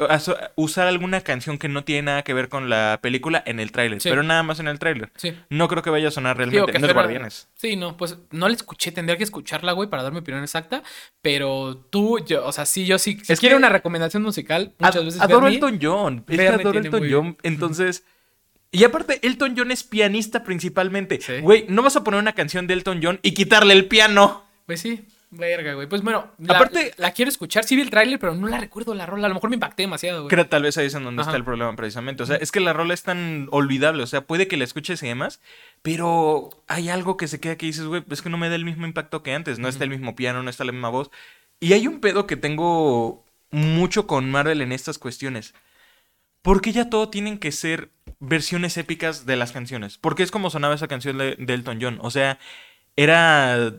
A: usar alguna canción que no tiene nada que ver con la película en el tráiler.
B: Sí.
A: Pero nada más en el tráiler.
B: Sí.
A: No creo que vaya a sonar
B: Digo
A: realmente.
B: que espera-
A: Guardianes.
B: Sí, no, pues no la escuché, tendría que escucharla, güey, para dar mi opinión exacta. Pero tú, yo, o sea, sí, yo sí. Si
A: Es
B: quiere
A: que-
B: una recomendación musical, muchas
A: Ad-
B: veces.
A: adoro Elton John. Es que adoro Elton John. Entonces. Y aparte, Elton John es pianista principalmente.
B: Sí.
A: Güey, no vas a poner una canción de Elton John y quitarle el piano.
B: Pues sí, verga, güey. Pues bueno, la,
A: Aparte-
B: la quiero escuchar. Sí vi el tráiler, pero no la recuerdo la rola. A lo mejor me impacté demasiado, güey.
A: Creo tal vez ahí es en donde
B: Ajá.
A: está el problema precisamente. O sea, es que la rola es tan olvidable. O sea, puede que la escuches y demás, pero hay algo que se queda que dices, güey, es que no me da el mismo impacto que antes. No está el mismo piano, no está la misma voz. Y hay un pedo que tengo mucho con Marvel en estas cuestiones. ¿Por qué ya todo tienen que ser versiones épicas de las canciones? Porque es como sonaba esa canción de, de Elton John. O sea, era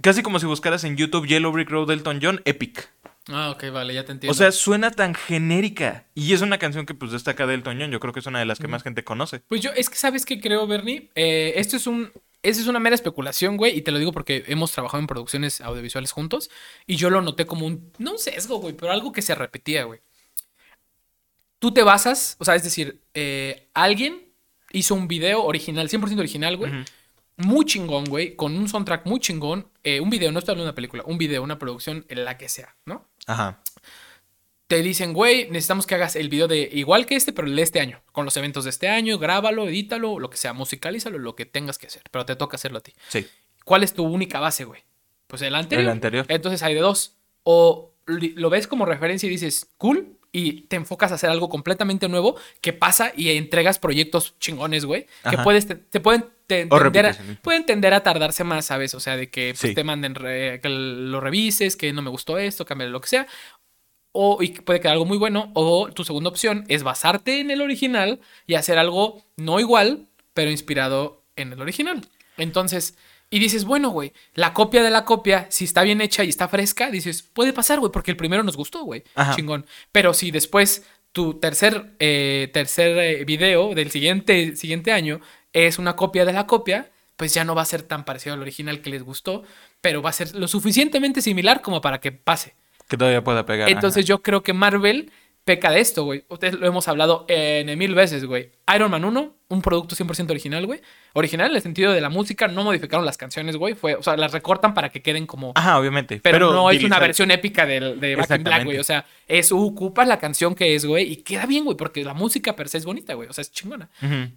A: casi como si buscaras en YouTube Yellow Brick Road de Elton John, epic.
B: Ah, ok, vale, ya te entiendo.
A: O sea, suena tan genérica. Y es una canción que pues destaca de Elton John. Yo creo que es una de las que más gente conoce.
B: Pues yo, es que sabes que creo, Bernie, Eh, esto es un, esa es una mera especulación, güey, y te lo digo porque hemos trabajado en producciones audiovisuales juntos y yo lo noté como un, no un sesgo, güey, pero algo que se repetía, güey. Tú te basas, o sea, es decir, eh, alguien hizo un video original, 100% original, güey. Muy chingón, güey, con un soundtrack muy chingón. eh, un video, no estoy hablando de una película, un video, una producción, en la que sea, ¿no?
A: Ajá.
B: te dicen, güey, necesitamos que hagas el video de igual que este, pero el de este año, con los eventos de este año, grábalo, edítalo, lo que sea, musicalízalo, lo que tengas que hacer, pero te toca hacerlo a ti.
A: Sí.
B: ¿Cuál es tu única base, güey? Pues el anterior.
A: El anterior.
B: Entonces hay de dos. O lo ves como referencia y dices, cool, y te enfocas a hacer algo completamente nuevo que pasa y entregas proyectos chingones, güey, que puedes, te, te pueden te- tender a, pueden tender a tardarse más, ¿sabes? O sea, de que pues,
A: Sí.
B: te manden re- que lo revises, que no me gustó esto, cambia lo que sea. O y que puede quedar algo muy bueno. O tu segunda opción es basarte en el original y hacer algo no igual, pero inspirado en el original. Entonces, y dices, bueno, güey, la copia de la copia, si está bien hecha y está fresca, dices, puede pasar, güey, porque el primero nos gustó, güey. Chingón. Pero si después tu tercer, eh, tercer eh, video del siguiente, siguiente año es una copia de la copia, pues ya no va a ser tan parecido al original que les gustó, pero va a ser lo suficientemente similar como para que pase.
A: Que todavía pueda pegar.
B: Entonces yo creo que Marvel peca de esto, güey. Ustedes lo hemos hablado en mil veces, güey. Iron Man 1, un producto 100% original, güey. Original en el sentido de la música, no modificaron las canciones, güey. Fue, o sea, las recortan para que queden como...
A: Ajá, obviamente.
B: Pero, no es una versión épica del- de, Back in Black, güey. O sea, es ocupas la canción que es, güey, y queda bien, güey, porque la música per se es bonita, güey. O sea, es chingona.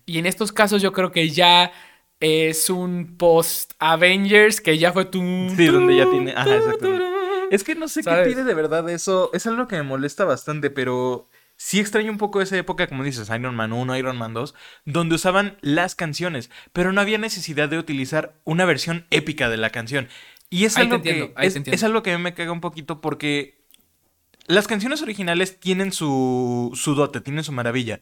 B: Y en estos casos yo creo que ya es un post-Avengers que ya fue tu...
A: Sí, donde ya tiene- ajá, exactamente. Es que no sé
B: ¿Sabes?
A: qué tiene de verdad eso. Es algo que me molesta bastante, pero sí extraño un poco esa época, como dices, Iron Man 1, Iron Man 2, donde usaban las canciones, pero no había necesidad de utilizar una versión épica de la canción. Y es
B: Ahí te
A: algo
B: entiendo,
A: que
B: ahí
A: es,
B: te entiendo.
A: es algo que a mí me caga un poquito porque las canciones originales tienen su, su dote, tienen su maravilla.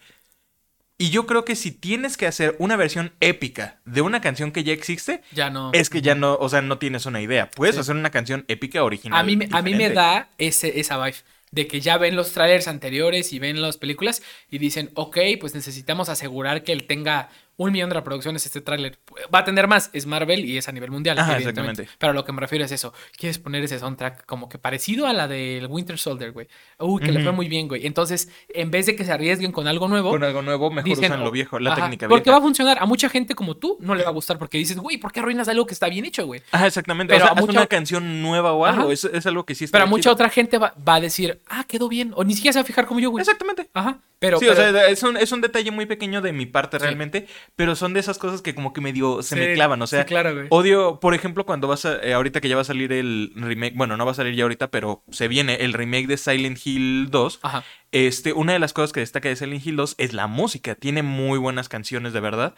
A: Y yo creo que si tienes que hacer una versión épica de una canción que ya existe,
B: Ya no.
A: es que ya no, o sea, no tienes una idea. Puedes
B: Sí.
A: hacer una canción épica original.
B: A mí, me- a mí me da ese, esa vibe de que ya ven los trailers anteriores y ven las películas y dicen, ok, pues necesitamos asegurar que él tenga un millón de reproducciones este tráiler. Va a tener más, es Marvel y es a nivel mundial.
A: Ajá, exactamente.
B: Pero a lo que me refiero es eso. Quieres poner ese soundtrack como que parecido a la del Winter Soldier, güey. Uy, que le fue muy bien, güey. Entonces, en vez de que se arriesguen con algo nuevo,
A: Con algo nuevo, mejor
B: dicen,
A: usan lo
B: oh,
A: viejo, la
B: ajá,
A: técnica
B: Porque
A: vieja.
B: va a funcionar. A mucha gente como tú no le va a gustar porque dices, güey, ¿por qué arruinas algo que está bien hecho, güey?
A: Ajá, exactamente.
B: Pero
A: o sea,
B: a mucha-
A: una canción nueva o algo. Es, es algo que sí está
B: Pero mucha
A: chido.
B: otra gente va, va a decir, ah, quedó bien. O ni siquiera se va a fijar como yo, güey.
A: Exactamente.
B: Ajá. Pero,
A: sí,
B: pero-
A: o sea, es un, es un detalle muy pequeño de mi parte
B: Sí.
A: realmente, pero son de esas cosas que como que medio se
B: Sí,
A: me clavan, o sea,
B: sí, claro, güey.
A: odio, por ejemplo, cuando vas a, eh, ahorita que ya va a salir el remake, bueno, no va a salir ya ahorita, pero se viene el remake de Silent Hill 2,
B: Ajá.
A: este, una de las cosas que destaca de Silent Hill 2 es la música, tiene muy buenas canciones de verdad.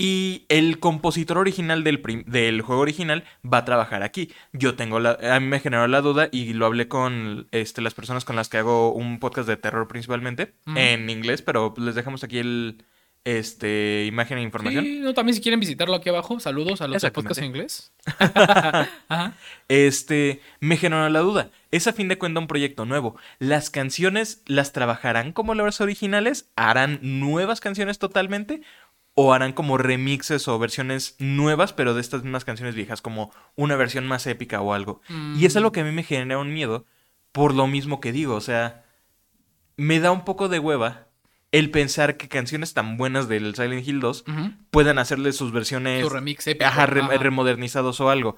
A: Y el compositor original del, del juego original va a trabajar aquí. Yo tengo la. A mí me generó la duda y lo hablé con este, las personas con las que hago un podcast de terror principalmente. En inglés, pero les dejamos aquí el. Este. Imagen e información.
B: Sí, no, también si quieren visitarlo aquí abajo, saludos a los de
A: Exactamente.
B: podcast en inglés. Ajá.
A: Este. Me generó la duda. Es a fin de cuentas un proyecto nuevo. ¿Las canciones las trabajarán como las originales? ¿Harán nuevas canciones totalmente? ¿O harán como remixes o versiones nuevas, pero de estas mismas canciones viejas, como una versión más épica o algo? Y es algo que a mí me genera un miedo por lo mismo que digo. O sea, me da un poco de hueva el pensar que canciones tan buenas del Silent Hill 2
B: Ujú.
A: puedan hacerle sus versiones
B: Su remix épico.
A: ajá, re-
B: Ajá.
A: remodernizados o algo.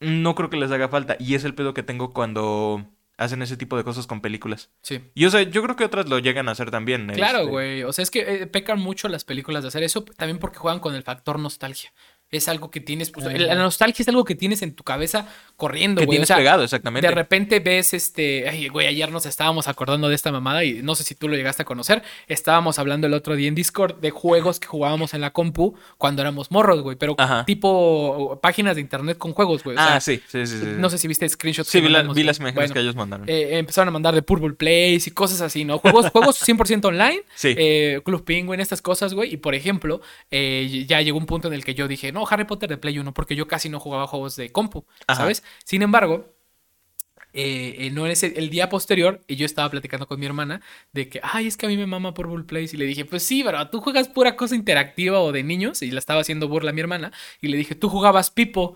A: No creo que les haga falta. Y es el pedo que tengo cuando hacen ese tipo de cosas con películas.
B: Sí.
A: Y o sea, yo creo que otras lo llegan a hacer también.
B: Claro,
A: este,
B: güey. O sea, es que eh, pecan mucho las películas de hacer eso, también porque juegan con el factor nostalgia. Es algo que tienes, pues,
A: Ajá.
B: la nostalgia es algo que tienes en tu cabeza corriendo,
A: Que
B: güey. O
A: tienes
B: sea,
A: pegado, exactamente.
B: De repente ves este, ay, güey, ayer nos estábamos acordando de esta mamada y no sé si tú lo llegaste a conocer. Estábamos hablando el otro día en Discord de juegos que jugábamos en la compu cuando éramos morros, güey, pero
A: Ajá.
B: tipo páginas de internet con juegos, güey. O sea,
A: ah, sí, sí, sí. sí.
B: No sé si viste screenshots.
A: Sí, vi, la- vi las imágenes
B: Bueno,
A: que ellos mandaron.
B: eh, empezaron a mandar de Purple Plays y cosas así, ¿no? Juegos, juegos 100% online.
A: Sí.
B: eh, Club Penguin, estas cosas, güey. Y por ejemplo, eh, ya llegó un punto en el que yo dije, no, Harry Potter de Play 1, porque yo casi no jugaba juegos de compu,
A: Ajá.
B: ¿sabes? Sin embargo, eh, eh, no es el, el día posterior, y yo estaba platicando con mi hermana de que, ay, es que a mí me mama Purple Place. Y le dije, pues sí, pero tú juegas pura cosa interactiva o de niños. Y la estaba haciendo burla a mi hermana. Y le dije, tú jugabas Pipo.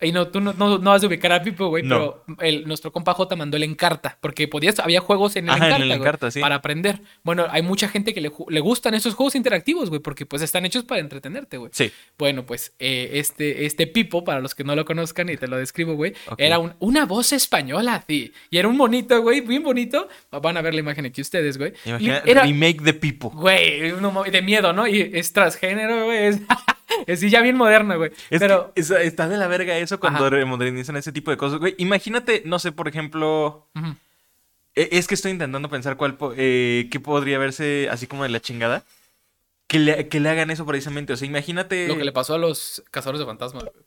B: Y no, tú no, no, no vas a ubicar a Pipo, güey,
A: No.
B: pero el, nuestro compa J mandó el Encarta, porque podías, había juegos en el
A: Ajá, en
B: Encarta, güey,
A: sí.
B: para aprender. Bueno, hay mucha gente que le, le gustan esos juegos interactivos, güey, porque pues están hechos para entretenerte, güey.
A: Sí.
B: Bueno, pues eh, este, este Pipo, para los que no lo conozcan y te lo describo, güey, era un- una voz española, sí. Y era un monito, güey, bien bonito. Van a ver la imagen aquí ustedes, güey.
A: Imagina,
B: era,
A: remake de Pipo.
B: güey, de miedo, ¿no? Y es transgénero, güey. Es, es sí, ya bien moderno, güey.
A: Es
B: Pero,
A: que es- está de la verga eso cuando
B: Ajá.
A: modernizan ese tipo de cosas, güey. Imagínate, no sé, por ejemplo... e- Es que estoy intentando pensar cuál po- eh, qué podría verse así como de la chingada. Que le, que le hagan eso precisamente. O sea, imagínate...
B: lo que le pasó a los cazadores de fantasmas, güey.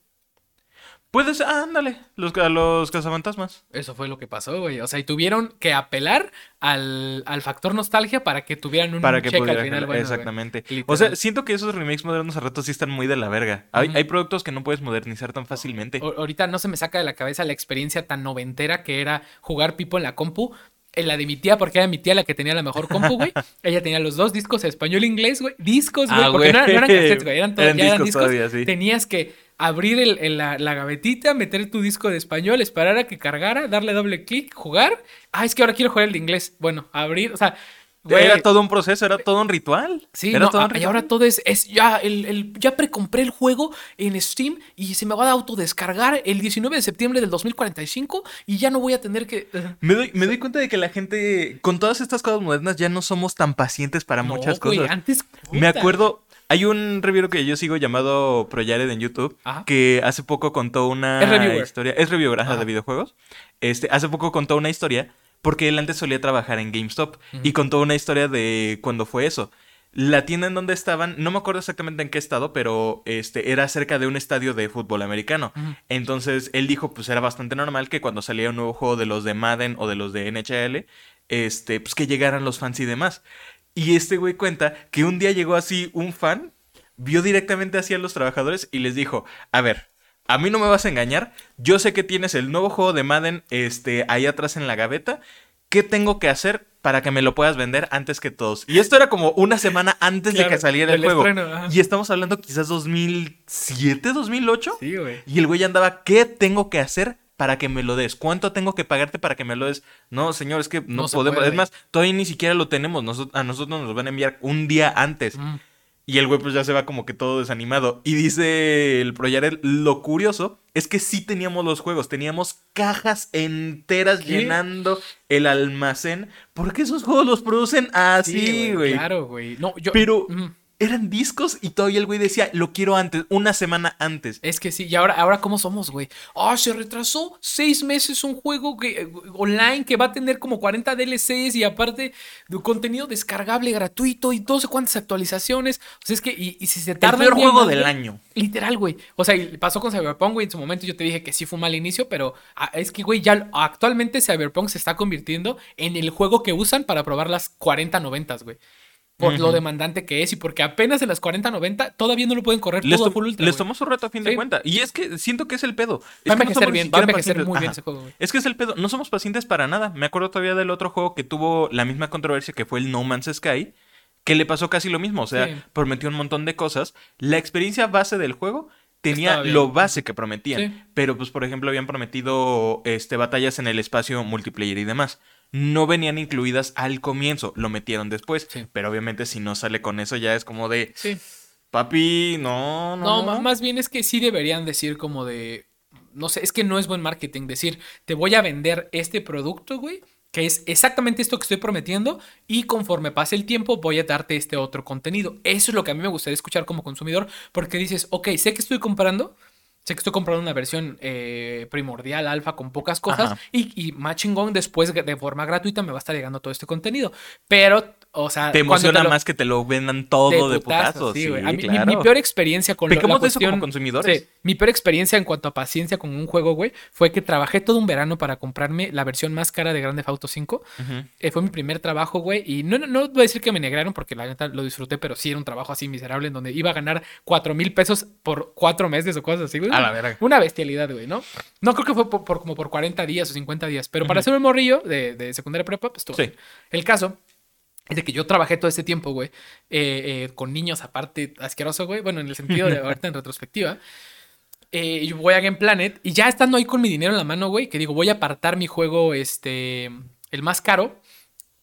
A: Puedes... Ah, ándale. Los, a los cazafantasmas.
B: Eso fue lo que pasó, güey. O sea, y tuvieron que apelar al, al factor nostalgia para que tuvieran un
A: Para que
B: check al final, bueno,
A: exactamente. O sea, siento que esos remakes modernos a ratos sí están muy de la verga. Hay, hay productos que no puedes modernizar tan fácilmente.
B: O- ahorita no se me saca de la cabeza la experiencia tan noventera que era jugar Pipo en la compu. En la de mi tía, porque era mi tía la que tenía la mejor compu, güey. Ella tenía los dos discos, español e inglés, güey. Discos, güey.
A: Ah,
B: porque no,
A: güey.
B: eran- no eran cassettes, güey. Eran,
A: Eran
B: ya eran
A: discos
B: discos.
A: todavía, sí.
B: Tenías que abrir el- el- la, la gavetita, meter tu disco de español, esperar a que cargara, darle doble clic, jugar. Ah, es que ahora quiero jugar el de inglés. Bueno, abrir, o sea, güey.
A: Era todo un proceso, era todo un ritual.
B: Sí,
A: era
B: no,
A: todo un
B: a- y
A: ritual.
B: ahora todo es, es ya, el, el- ya precompré el juego en Steam y se me va a autodescargar el 19 de septiembre del 2045 y ya no voy a tener que...
A: Me doy, me doy cuenta de que la gente, con todas estas cosas modernas, ya no somos tan pacientes para
B: No,
A: muchas
B: güey,
A: cosas.
B: antes...
A: Me acuerdo, hay un reviewer que yo sigo llamado Proyared en YouTube,
B: Ajá.
A: que hace poco contó una
B: Es
A: historia, es reviewer Ajá. de videojuegos. Este, hace poco contó una historia, porque él antes solía trabajar en GameStop, y contó una historia de cuando fue eso. La tienda en donde estaban, no me acuerdo exactamente en qué estado, pero este era cerca de un estadio de fútbol americano. Entonces él dijo, pues era bastante normal que cuando salía un nuevo juego de los de Madden o de los de NHL, este, pues que llegaran los fans y demás. Y este güey cuenta que un día llegó así un fan, vio directamente hacia los trabajadores y les dijo, a ver, a mí no me vas a engañar, yo sé que tienes el nuevo juego de Madden este, ahí atrás en la gaveta, ¿qué tengo que hacer para que me lo puedas vender antes que todos? Y esto era como una semana antes
B: Claro,
A: de que saliera el juego.
B: estreno,
A: y estamos hablando quizás 2007, 2008.
B: Sí, güey.
A: Y el güey andaba, ¿qué tengo que hacer para que me lo des? ¿Cuánto tengo que pagarte para que me lo des? No, señor, es que no, podemos.
B: puede.
A: Es más, todavía ni siquiera lo tenemos. A nosotros nos van a enviar un día antes.
B: Mm.
A: Y el güey pues ya se va como que todo desanimado. Y dice el Proyared, lo curioso es que sí teníamos los juegos. Teníamos cajas enteras
B: ¿Qué?
A: llenando el almacén. Porque esos juegos los producen así,
B: Sí,
A: güey.
B: Claro, güey. No, yo...
A: Pero. Eran discos y todavía el güey decía, lo quiero antes, una semana antes.
B: Es que sí, y ahora, ahora ¿cómo somos, güey? Ah, se retrasó seis meses un juego que, eh, online que va a tener como 40 DLCs y aparte de contenido descargable gratuito y no sé cuántas actualizaciones. O sea, es que, y, y si se
A: El
B: tarda.
A: peor
B: un día
A: juego
B: más,
A: del
B: güey,
A: año.
B: Literal, güey. O sea, y pasó con Cyberpunk, güey. En su momento yo te dije que sí fue un mal inicio, pero ah, es que, güey, ya actualmente Cyberpunk se está convirtiendo en el juego que usan para probar las 40-90, güey. Por lo demandante que es y porque apenas en las 40-90 todavía no lo pueden correr
A: Les,
B: todo a full ultra.
A: les tomó su reto a fin de cuenta. Y es que siento que es el pedo. Es
B: Va a
A: que no
B: envejecer bien, va a
A: siquiera
B: envejecer
A: pacientes.
B: muy bien ese juego.
A: Es que es el pedo. No somos pacientes para nada. Me acuerdo todavía del otro juego que tuvo la misma controversia que fue el No Man's Sky. Que le pasó casi lo mismo. O sea,
B: Sí.
A: prometió un montón de cosas. La experiencia base del juego tenía lo base que prometían.
B: Sí.
A: Pero, pues, por ejemplo, habían prometido este, batallas en el espacio multiplayer y demás. No venían incluidas al comienzo. Lo metieron después.
B: Sí.
A: Pero obviamente, si no sale con eso, ya es como de.
B: Sí.
A: Papi, no, no.
B: No". más bien es que sí deberían decir como de. No sé, es que no es buen marketing decir, te voy a vender este producto, güey, que es exactamente esto que estoy prometiendo, y conforme pase el tiempo voy a darte este otro contenido. Eso es lo que a mí me gustaría escuchar como consumidor, porque dices, ok, sé que estoy comprando. Sé que estoy comprando una versión eh, primordial, alfa, con pocas cosas.
A: Ajá.
B: Y, y más chingón, después de forma gratuita me va a estar llegando todo este contenido. Pero o sea,
A: Te emociona
B: lo-
A: más que te lo vendan todo de, putazos.
B: sí,
A: Sí,
B: güey. Mí- mi- peor experiencia con lo- la
A: Pecamos de eso
B: cuestión-
A: como consumidores.
B: Sí, mi peor experiencia en cuanto a paciencia con un juego, güey, fue que trabajé todo un verano para comprarme la versión más cara de Grand Theft Auto 5.
A: Ujú.
B: Eh, fue mi primer trabajo, güey. Y no, no, no voy a decir que me negaron porque la neta lo disfruté, pero sí era un trabajo así miserable en donde iba a ganar 4 mil pesos por cuatro meses o cosas así, güey.
A: A la verga.
B: Una bestialidad, güey, ¿no? No creo que fue por, por- como por 40 días o 50 días, pero para ser un morrillo de, de secundaria prepa, pues
A: Sí.
B: bien. El caso es de que yo trabajé todo este tiempo, güey, eh, eh, con niños aparte asqueroso, güey. Bueno, en el sentido de ahorita en retrospectiva. Eh, yo voy a Game Planet y ya estando ahí con mi dinero en la mano, güey, que digo, voy a apartar mi juego, este, el más caro.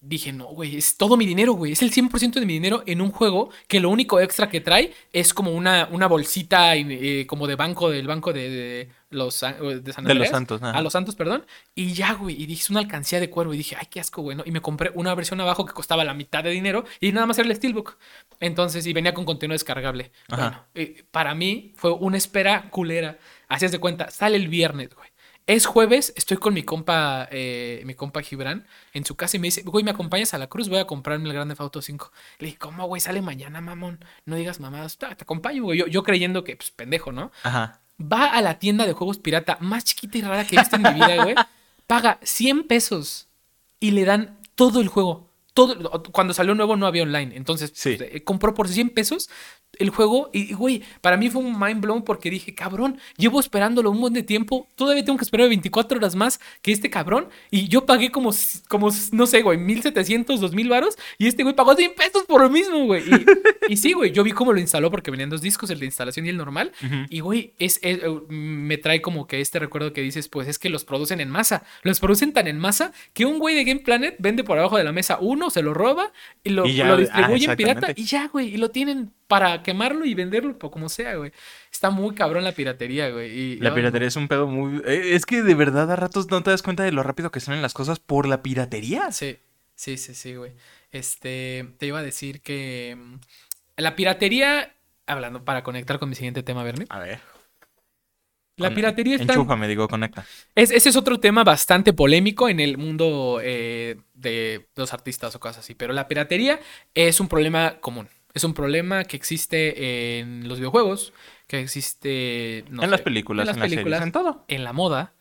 B: Dije, no, güey, es todo mi dinero, güey. Es el 100% de mi dinero en un juego que lo único extra que trae es como una, una bolsita eh, como de banco, del banco de, de los, de San
A: De los. Santos. ajá.
B: A los Santos, perdón. Y ya, güey. Y dije, es una alcancía de cuervo. Y dije, ay, qué asco, güey. ¿no? Y me compré una versión abajo que costaba la mitad de dinero y nada más era el Steelbook. Entonces, y venía con contenido descargable.
A: Ajá.
B: Bueno, eh, para mí fue una espera culera. Así es de cuenta, sale el viernes, güey. Es jueves, estoy con mi compa, eh, mi compa Gibran, en su casa y me dice, güey, ¿me acompañas a la cruz? Voy a comprarme el Grande Auto 5. Le dije, ¿cómo, güey? Sale mañana, mamón. No digas mamadas. "Ta, Te acompaño, güey. Yo, yo creyendo que, pues, pendejo, ¿no?
A: Ajá.
B: Va a la tienda de juegos pirata más chiquita y rara que he visto en mi vida, güey. Paga 100 pesos y le dan todo el juego. Todo, cuando salió nuevo no había online. Entonces,
A: Sí.
B: pues, eh, compró por 100 pesos el juego y, güey, para mí fue un mind blown porque dije, cabrón, llevo esperándolo un buen de tiempo. Todavía tengo que esperar 24 horas más que este cabrón. Y yo pagué como, como no sé, güey, 1700, 2000 varos. Y este güey pagó 100 pesos por lo mismo, güey. Y, y sí, güey, yo vi cómo lo instaló porque venían dos discos, el de instalación y el normal. Y, güey, es, es- eh, me trae como que este recuerdo que dices, pues es que los producen en masa. Los producen tan en masa que un güey de Game Planet vende por abajo de la mesa uno, se lo roba y lo,
A: Y ya,
B: lo
A: ah,
B: distribuye en pirata y ya, güey. Y lo tienen para quemarlo y venderlo por como sea, güey. Está muy cabrón la piratería, güey. y-
A: La piratería es un pedo muy... eh, Es que de verdad a ratos no te das cuenta de lo rápido que salen las cosas por la piratería.
B: Sí, sí, sí, sí, güey. Este, te iba a decir que mm, la piratería, hablando para conectar con mi siguiente tema, Bernie.
A: A ver.
B: La piratería está...
A: Enchúfame, digo, conecta.
B: Es, ese es otro tema bastante polémico en el mundo eh, de los artistas o cosas así, pero la piratería es un problema común. Es un problema que existe en los videojuegos, que existe no
A: en
B: sé,
A: las películas,
B: en las películas,
A: series, en todo.
B: en la moda.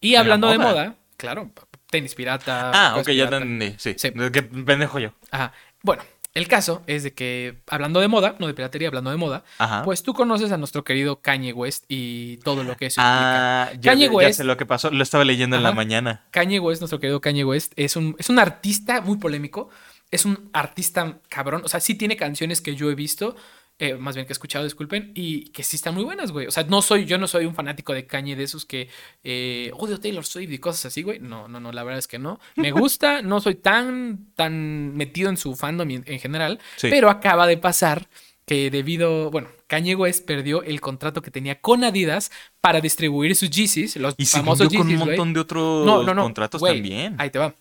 B: Y
A: la
B: hablando de
A: moda?
B: claro, tenis pirata.
A: Ah, ok, ya entendí. Sí.
B: Sí.
A: Qué pendejo yo.
B: Ajá. Bueno, el caso es de que, hablando de moda, no de piratería, hablando de moda,
A: Ajá.
B: pues tú conoces a nuestro querido Kanye West y todo lo que eso implica.
A: Ah, ya,
B: Kanye
A: ya
B: West-
A: sé lo que pasó. Lo estaba leyendo en la mañana.
B: Kanye West, nuestro querido Kanye West, es un, es un artista muy polémico. Es un artista cabrón. O sea, sí tiene canciones que yo he visto, eh, más bien que he escuchado, disculpen, y que sí están muy buenas, güey. O sea, no soy, yo no soy un fanático de Kanye de esos que eh, odio Taylor Swift y cosas así, güey. No, no, no, la verdad es que no. Me gusta, no soy tan, tan metido en su fandom en, en general,
A: Sí.
B: pero acaba de pasar que debido, bueno, Kanye West perdió el contrato que tenía con Adidas para distribuir sus Yeezys, los
A: Y se
B: famosos
A: fundió con un montón de otros
B: No, no, no.
A: contratos también.
B: Ahí te va.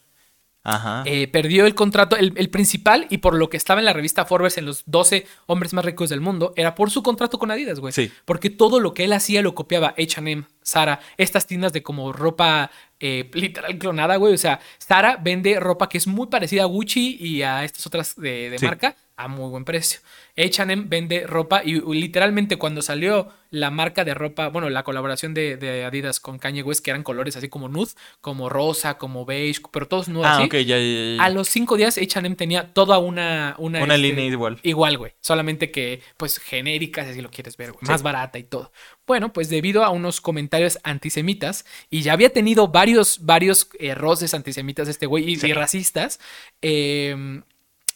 A: Ajá.
B: Eh, perdió el contrato, el, el principal, y por lo que estaba en la revista Forbes en los 12 hombres más ricos del mundo, era por su contrato con Adidas, güey.
A: Sí.
B: Porque todo lo que él hacía lo copiaba HM, Sara, estas tiendas de como ropa eh, literal clonada, güey. O sea, Sara vende ropa que es muy parecida a Gucci y a estas otras de, de
A: Sí.
B: marca a muy buen precio. HM vende ropa y literalmente cuando salió la marca de ropa, bueno, la colaboración de, de Adidas con Kanye West, que eran colores así como nude, como rosa, como beige, pero todos nude
A: ah,
B: así.
A: ok, ya, ya, ya.
B: A los cinco días H&M tenía toda una... Una,
A: Una
B: este,
A: línea igual.
B: Igual, güey. Solamente que, pues, genérica, si así lo quieres ver, güey.
A: Sí.
B: Más barata y todo. Bueno, pues debido a unos comentarios antisemitas, y ya había tenido varios, varios eh, roces antisemitas este güey y,
A: Sí.
B: y racistas, eh,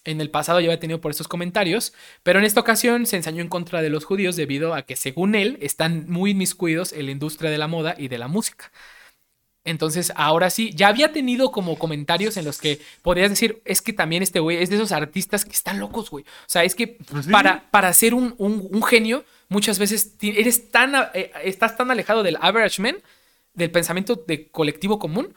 B: en el pasado ya había tenido por estos comentarios, pero en esta ocasión se ensañó en contra de los judíos debido a que, según él, están muy inmiscuidos en la industria de la moda y de la música. Entonces, ahora sí, ya había tenido como comentarios en los que podrías decir, es que también este güey es de esos artistas que están locos, güey. O sea, es que
A: Pues sí.
B: para, para ser un, un- un genio, muchas veces eres tan, eh, estás tan alejado del average man, del pensamiento de colectivo común,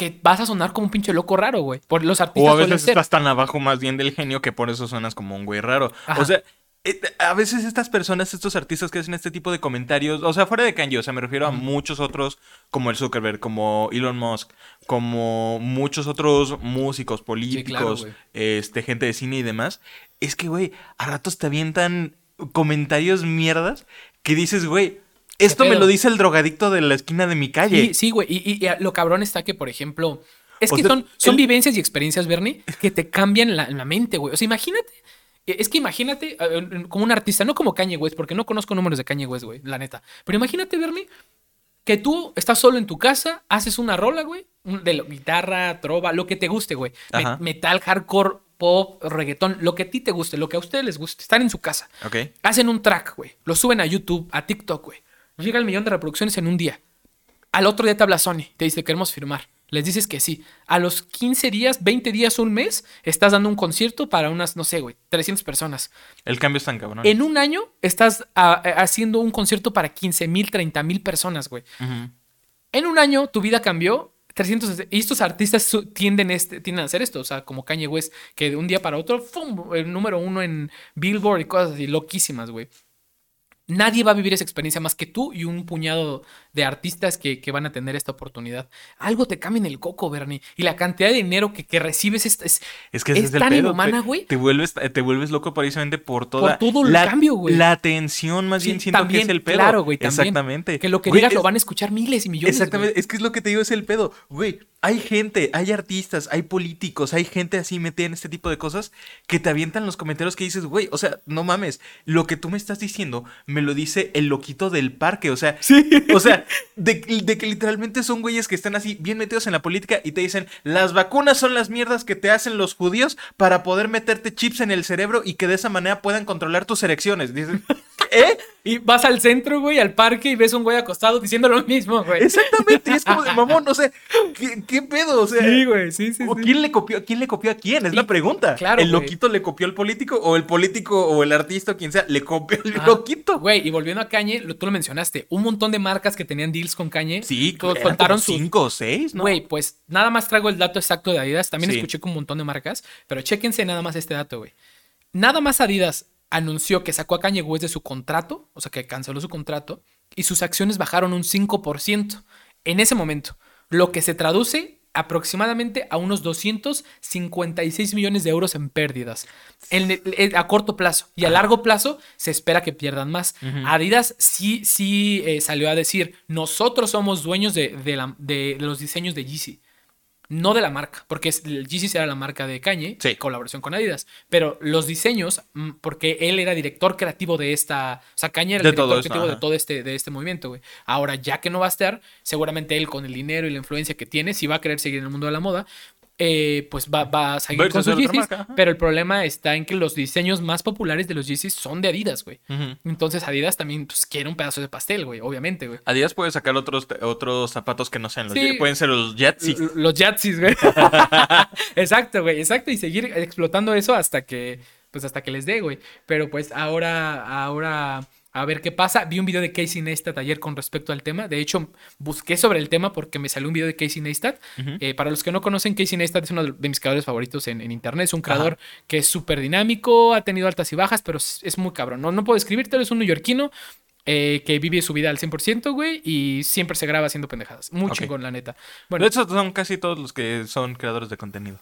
B: que vas a sonar como un pinche loco raro, güey. Por los artistas
A: O a veces estás tan abajo más bien del genio que por eso suenas como un güey raro.
B: Ajá.
A: O sea, eh, a veces estas personas, estos artistas que hacen este tipo de comentarios, o sea, fuera de Kanye, o sea, me refiero a muchos otros, como el Zuckerberg, como Elon Musk, como muchos otros músicos, políticos, este, gente de cine y demás, es que, güey, a ratos te avientan comentarios mierdas que dices, güey, esto me lo dice el drogadicto de la esquina de mi calle.
B: Sí, sí, güey, y, lo cabrón está que, por ejemplo, es que son, son vivencias y experiencias, Bernie, que te cambian la, la mente, güey. O sea, imagínate es que imagínate como un artista, no como Kanye West, porque no conozco números de Kanye West, güey, la neta. Pero imagínate, Bernie, que tú estás solo en tu casa, haces una rola, güey, de guitarra, trova, lo que te guste, güey. Metal, hardcore, pop, reggaetón, lo que a ti te guste, lo que a ustedes les guste. Están en su casa.
A: Ok.
B: Hacen un track, güey. Lo suben a YouTube, a TikTok, güey. Llega el millón de reproducciones en un día. Al otro día te habla Sony, te dice, queremos firmar les dices que sí. A los 15 días, 20 días, un mes, estás dando un concierto para unas, no sé, güey, 300 personas.
A: El cambio es tan cabrón.
B: En un año estás haciendo un concierto para 15 mil, 30 mil personas, güey. En un año tu vida cambió. 300, y estos artistas tienden, este, tienden a hacer esto, o sea, como Kanye West, que de un día para otro, ¡fum! el número uno en Billboard y cosas así, loquísimas, güey. Nadie va a vivir esa experiencia más que tú y un puñado de artistas que, van a tener esta oportunidad. Algo te cambia en el coco, Bernie. Y la cantidad de dinero que, recibes es,
A: es, que es, tan inhumana, güey. Te, vuelves, te vuelves loco precisamente por toda
B: por todo el cambio, güey.
A: La atención, más bien siento que es el pedo.
B: Claro, güey,
A: Exactamente.
B: Que lo que digas lo van a escuchar miles y millones.
A: Exactamente. Es que es lo que te digo, es el pedo. Güey, hay gente, hay artistas, hay políticos, hay gente así metida en este tipo de cosas que te avientan los comentarios que dices, güey, o sea, no mames, lo que tú me estás diciendo me lo dice el loquito del parque, o sea,
B: sí.
A: o sea, de, que literalmente son güeyes que están así bien metidos en la política y te dicen, las vacunas son las mierdas que te hacen los judíos para poder meterte chips en el cerebro y que de esa manera puedan controlar tus erecciones. Dicen,
B: ¿eh? Y vas al centro, güey, al parque y ves un güey acostado diciendo lo mismo, güey.
A: Exactamente, es como de mamón, no sé, ¿qué, pedo? O sea,
B: sí, güey, sí, sí,
A: ¿quién, le copió, ¿Quién le copió a quién? Es la pregunta. Claro, ¿El loquito le copió al político o el político o el artista o quien sea le copió al loquito?
B: Güey, y volviendo a Cañe, tú lo mencionaste, un montón de marcas que tenían deals con Cañe.
A: Sí, contaron cinco o seis, ¿no?
B: Güey, pues nada más traigo el dato exacto de Adidas, también escuché con un montón de marcas, pero chéquense nada más este dato, güey. Nada más Adidas anunció que sacó a Kanye West de su contrato, o sea que canceló su contrato, y sus acciones bajaron un 5% en ese momento, lo que se traduce aproximadamente a unos 256 millones de euros en pérdidas. A corto plazo y a largo plazo se espera que pierdan más. Adidas sí, sí eh, salió a decir, nosotros somos dueños de, de los diseños de Yeezy no de la marca, porque el Yeezy era la marca de Kanye, colaboración con Adidas, pero los diseños, mm, porque él era director creativo de esta, o sea, Kanye era el director creativo de todo este, de este movimiento, güey. Ahora, ya que no va a estar, seguramente él con el dinero y la influencia que tiene, si va a querer seguir en el mundo de la moda, eh, pues va, a seguir con sus Yeezys. Pero el problema está en que los diseños más populares de los Yeezys son de Adidas, güey. Entonces Adidas también pues, quiere un pedazo de pastel, güey, obviamente, güey.
A: Adidas puede sacar otros, otros zapatos que no sean los sí, Pueden ser los Jetsis.
B: Los Jetsis, güey. exacto, güey, exacto. Y seguir explotando eso hasta que, pues hasta que les dé, güey. Pero pues ahora, ahora a ver qué pasa. Vi un video de Casey Neistat ayer con respecto al tema. De hecho, busqué sobre el tema porque me salió un video de Casey Neistat. Eh, para los que no conocen, Casey Neistat es uno de mis creadores favoritos en, internet. Es un creador que es súper dinámico, ha tenido altas y bajas, pero es, muy cabrón. No, no puedo escribirte, es un neoyorquino. Eh, que vive su vida al 100%, güey, y siempre se graba haciendo pendejadas. Muy chingón, la neta.
A: Bueno, de hecho, son casi todos los que son creadores de contenido.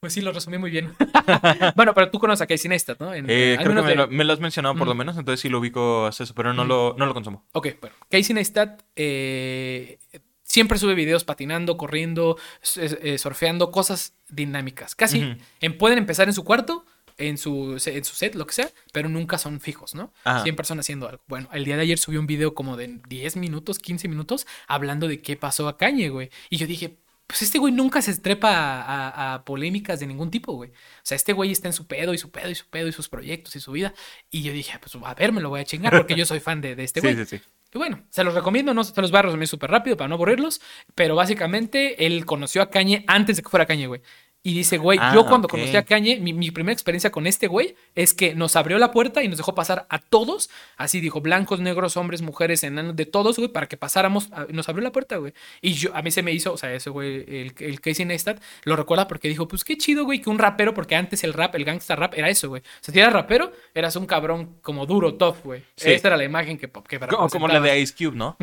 B: Pues sí, lo resumí muy bien. bueno, pero tú conoces a Casey Neistat, ¿no?
A: Eh, creo que me, lo, has mencionado por lo menos, entonces sí lo ubico a eso, pero no, lo, no lo consumo.
B: Ok, bueno. Casey Neistat eh, siempre sube videos patinando, corriendo, eh, surfeando, cosas dinámicas. Casi pueden empezar en su cuarto, en su, en su set, lo que sea, pero nunca son fijos, ¿no? 100 personas haciendo algo. Bueno, el día de ayer subió un video como de 10 minutos, 15 minutos, hablando de qué pasó a Kanye, güey. Y yo dije, pues este güey nunca se estrepa a, polémicas de ningún tipo, güey. O sea, este güey está en su pedo y su pedo y su pedo y sus proyectos y su vida. Y yo dije, pues a ver, me lo voy a chingar porque yo soy fan de, este güey. Sí, sí, sí. Y bueno, se los recomiendo, no se los voy a resumir súper rápido para no aburrirlos, pero básicamente él conoció a Cañe antes de que fuera Cañe, güey. Y dice, güey,
A: Ah,
B: yo cuando conocí a Kanye, mi, mi primera experiencia con este güey es que nos abrió la puerta y nos dejó pasar a todos. Así dijo, blancos, negros, hombres, mujeres, enanos, de todos, güey, para que pasáramos. a- nos abrió la puerta, güey. Y yo, a mí se me hizo, o sea, ese güey, el, el Casey Neistat, lo recuerda porque dijo, pues qué chido, güey, que un rapero, porque antes el rap, el gangsta rap, era eso, güey. O sea, si eras rapero, eras un cabrón como duro, tough, güey.
A: Sí.
B: Esta era la imagen que, que
A: Como, como la de Ice Cube, ¿no?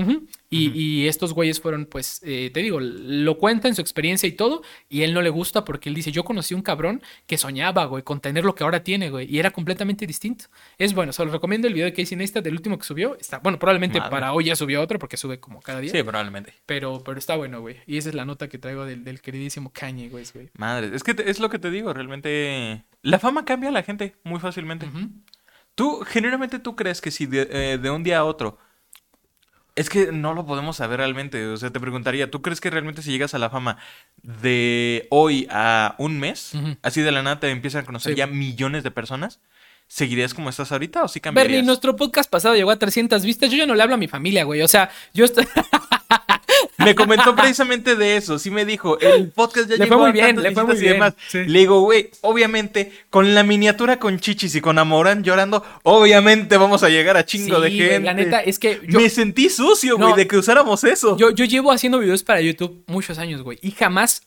B: Y, y estos güeyes fueron, pues, eh, te digo, lo cuenta en su experiencia y todo, y él no le gusta porque él dice, yo conocí un cabrón que soñaba, güey, con tener lo que ahora tiene, güey, y era completamente distinto. Es bueno, se los recomiendo el video de Casey Neistat del último que subió. Está, bueno, probablemente
A: Madre.
B: para hoy ya subió otro porque sube como cada día.
A: Sí, probablemente.
B: Pero, pero está bueno, güey. Y esa es la nota que traigo del, del queridísimo Kanye, güey. güey.
A: Madre, es que te- es lo que te digo, realmente... La fama cambia a la gente muy fácilmente. Tú, generalmente tú crees que si de, eh, de un día a otro... Es que no lo podemos saber realmente. O sea, te preguntaría, ¿tú crees que realmente si llegas a la fama de hoy a un mes, así de la nada te empiezan a conocer
B: Sí.
A: ya millones de personas, ¿seguirías como estás ahorita o sí cambiarías?
B: Bernie, nuestro podcast pasado llegó a 300 vistas. Yo ya no le hablo a mi familia, güey. O sea, yo estoy...
A: Me comentó precisamente de eso. Sí me dijo, el podcast ya
B: Le
A: llegó
B: fue muy
A: a
B: bien, le fue muy bien,
A: demás.
B: sí.
A: Le digo, güey, obviamente, con la miniatura con chichis y con Amorán llorando, obviamente vamos a llegar a chingo
B: Sí,
A: de gente.
B: La neta, es que yo,
A: Me sentí sucio, güey,
B: No.
A: de que usáramos eso.
B: Yo, yo llevo haciendo videos para YouTube muchos años, güey. Y jamás.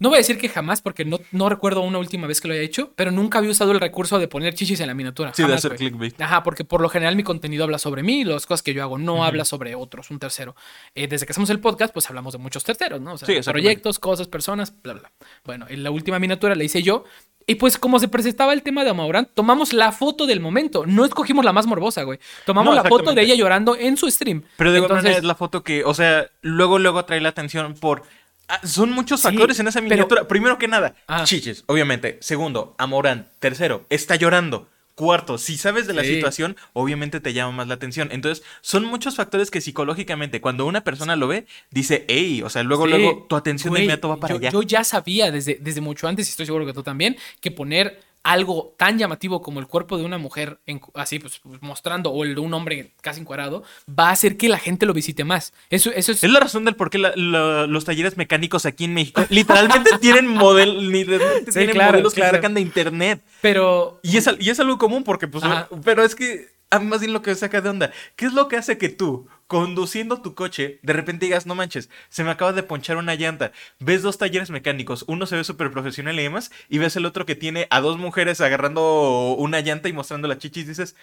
B: No voy a decir que jamás, porque no, no recuerdo una última vez que lo haya hecho, pero nunca había usado el recurso de poner chichis en la miniatura.
A: Sí, de hacer clickbait.
B: Ajá, porque por lo general mi contenido habla sobre mí y las cosas que yo hago, no habla sobre otros, un tercero. Eh, desde que hacemos el podcast, pues hablamos de muchos terceros, ¿no? O sea,
A: Sí,
B: proyectos, cosas, personas, bla, bla. Bueno, en la última miniatura la hice yo. Y pues como se presentaba el tema de Amaurán, tomamos la foto del momento. No escogimos la más morbosa, güey. Tomamos
A: No,
B: la foto de ella llorando en su stream.
A: Pero de
B: Entonces,
A: es la foto que, o sea, luego, luego atrae la atención por... ah, son muchos
B: Sí,
A: factores en esa
B: pero-
A: miniatura. Primero que nada,
B: Ah.
A: chiches, obviamente. Segundo, Amorán. Tercero, está llorando. Cuarto, si sabes de la
B: Sí.
A: situación, obviamente te llama más la atención. Entonces, son muchos factores que psicológicamente, cuando una persona lo ve, dice, hey, o sea, luego,
B: Sí,
A: luego tu atención de inmediato va para
B: yo,
A: allá.
B: yo ya sabía desde, desde mucho antes, y estoy seguro que tú también, que poner algo tan llamativo como el cuerpo de una mujer en- así pues mostrando o el de un hombre casi encuadrado va a hacer que la gente lo visite más. Eso, eso es...
A: Es la razón del por qué la- la- los talleres mecánicos aquí en México literalmente tienen, model, literalmente
B: Sí,
A: tienen
B: claro,
A: modelos que
B: claro.
A: sacan de internet.
B: Pero...
A: Y es, y es algo común porque, pues,
B: Ajá.
A: pero es que, a mí más bien lo que saca de onda, ¿qué es lo que hace que tú, conduciendo tu coche, de repente digas, no manches, se me acaba de ponchar una llanta? Ves dos talleres mecánicos, uno se ve súper profesional y demás, y ves el otro que tiene a dos mujeres agarrando una llanta y mostrando la chichis y dices,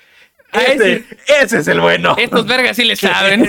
B: Ah,
A: ese, ese es el bueno.
B: Estos vergas sí le saben.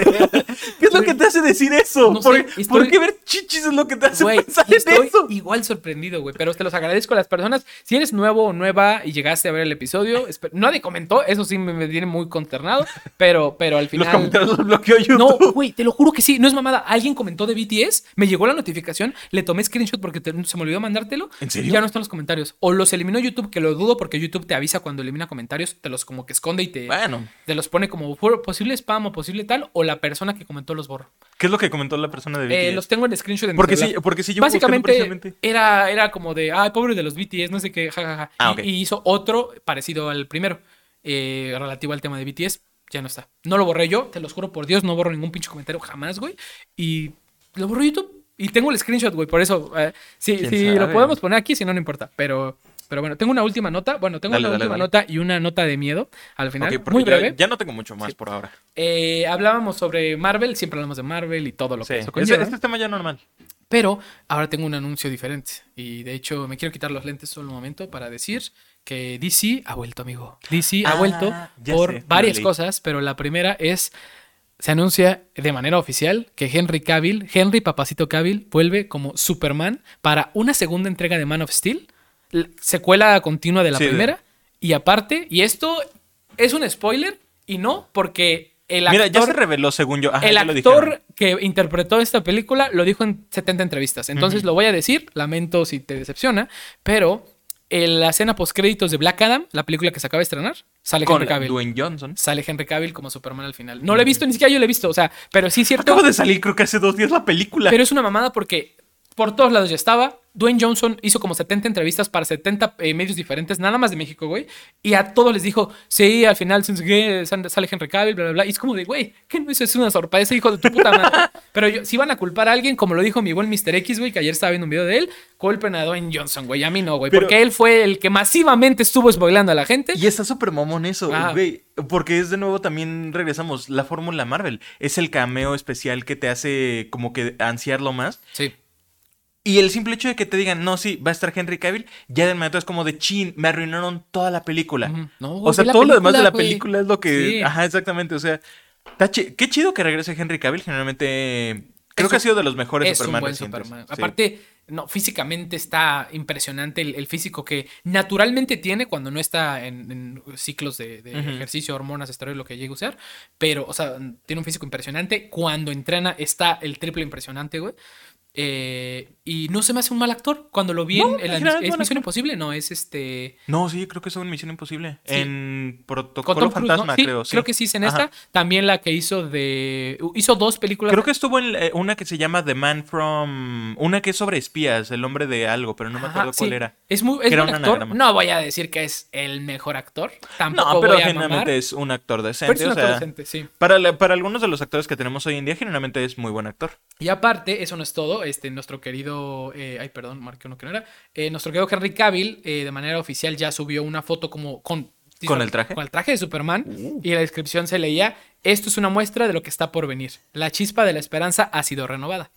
A: ¿Qué es lo que te hace decir eso?
B: No
A: ¿Por,
B: sé,
A: por
B: estoy-
A: qué ver chichis es lo que te hace
B: Güey,
A: pensar
B: y
A: en
B: estoy
A: eso?
B: igual sorprendido, güey. Pero te los agradezco a las personas. Si eres nuevo o nueva y llegaste a ver el episodio, nadie comentó, eso sí me, me tiene muy consternado. Pero, pero al
A: Los
B: final.
A: comentarios los YouTube.
B: No, güey, te lo juro que sí, no es mamada. Alguien comentó de BTS, me llegó la notificación, le tomé screenshot porque te- se me olvidó mandártelo.
A: ¿En serio?
B: Ya no están los comentarios. O los eliminó YouTube, que lo dudo porque YouTube te avisa cuando elimina comentarios, te los como que esconde y te,
A: Bueno,
B: te los pone como posible spam o posible tal, o la persona que comentó los borra.
A: ¿qué es lo que comentó la persona de BTS?
B: Eh, los tengo en screenshot de mi
A: porque, sí,
B: celular.
A: porque sí, yo
B: Básicamente
A: precisamente-
B: era, era como de, ay, pobre de los BTS, no sé qué, jajaja.
A: Ah,
B: y,
A: ok.
B: y hizo otro parecido al primero, eh, relativo al tema de BTS. Ya no está. No lo borré yo, te los juro por Dios, no borro ningún pinche comentario jamás, güey. Y lo borró YouTube. Y tengo el screenshot, güey, por eso. eh, sí,
A: ¿Quién
B: sí, lo podemos poner aquí, si no, no importa. Pero, pero bueno, tengo una última nota. Bueno, tengo
A: Dale,
B: una
A: dale,
B: última
A: dale.
B: nota y una nota de miedo al final.
A: Ok, porque
B: muy
A: ya-
B: breve.
A: Ya, no tengo mucho más
B: Sí.
A: por ahora.
B: Eh, hablábamos sobre Marvel, siempre hablamos de Marvel y todo lo
A: Sí.
B: que eso conlleva.
A: este es tema ya normal.
B: Pero ahora tengo un anuncio diferente. Y de hecho, me quiero quitar los lentes solo un momento para decir que DC ha vuelto, amigo. DC ha
A: Ah,
B: vuelto por
A: sé,
B: varias cosas, pero la primera es. Se anuncia de manera oficial que Henry Cavill, Henry Papacito Cavill, vuelve como Superman para una segunda entrega de Man of Steel, secuela continua de la
A: Sí, de-
B: primera. Y aparte, y esto es un spoiler, y no, porque el actor.
A: Mira, ya se reveló según yo. Ajá,
B: El
A: lo
B: actor que interpretó esta película lo dijo en 70 entrevistas. Entonces lo voy a decir, lamento si te decepciona, pero en la escena postcréditos de Black Adam, la película que se acaba de estrenar, sale
A: con
B: Henry Cavill.
A: Dwayne Johnson.
B: Sale Henry Cavill como Superman al final. No lo he visto, ni siquiera yo lo he visto, o sea, pero sí es cierto.
A: Acabo de salir, creo que hace dos días la película.
B: Pero es una mamada porque por todos lados ya estaba. Dwayne Johnson hizo como 70 entrevistas para 70 eh, medios diferentes, nada más de México, güey. Y a todos les dijo, sí, al final sale Henry Cavill, bla, bla, bla. Y es como de, güey, ¿qué no eso es una sorpresa, hijo de tu puta madre? Pero yo, si van a culpar a alguien, como lo dijo mi buen Mr. X, güey, que ayer estaba viendo un video de él, culpen a Dwayne Johnson, güey. A mí no, güey. Porque él fue el que masivamente estuvo spoilando a la gente.
A: Y está súper mamón eso, güey. Porque es de nuevo también, regresamos, la fórmula Marvel. Es el cameo especial que te hace como que ansiarlo más.
B: Sí.
A: Y el simple hecho de que te digan, no, sí, va a estar Henry Cavill, ya de inmediato es como de chin, me arruinaron toda la película. o sea, todo lo demás de la película es lo que. Ajá, exactamente. O sea, qué chido que regrese Henry Cavill. Generalmente, creo que ha sido de los mejores Superman Superman.
B: Aparte, no, físicamente está impresionante el, físico que naturalmente tiene cuando no está en, ciclos de, ejercicio, hormonas, esteroides, lo que llegue a usar. Pero, o sea, tiene un físico impresionante. Cuando entrena está el triple impresionante, güey. Eh, y no se me hace un mal actor. Cuando lo vi en, ¿Es Misión Imposible? No, es este.
A: No, sí, creo que es en Misión Imposible. En Protocolo Fantasma, creo.
B: Creo que sí es en esta. También la que hizo de. Hizo dos películas.
A: Creo que estuvo en eh, una que se llama The Man from. Una que es sobre espías, el hombre de algo, pero no me acuerdo cuál era.
B: Es muy. Es buen actor. No voy a decir que es el mejor actor. Tampoco
A: no, pero
B: voy
A: a generalmente es un actor decente. Pero es un actor decente, sí. Para, para algunos de los actores que tenemos hoy en día, generalmente es muy buen actor.
B: Y aparte, eso no es todo este, nuestro querido, eh, ay, perdón, marqué uno que no era, eh, nuestro querido Henry Cavill eh, de manera oficial ya subió una foto como con...
A: ¿Con el traje?
B: Con el traje de Superman. Uh. Y la descripción se leía, esto es una muestra de lo que está por venir. La chispa de la esperanza ha sido renovada.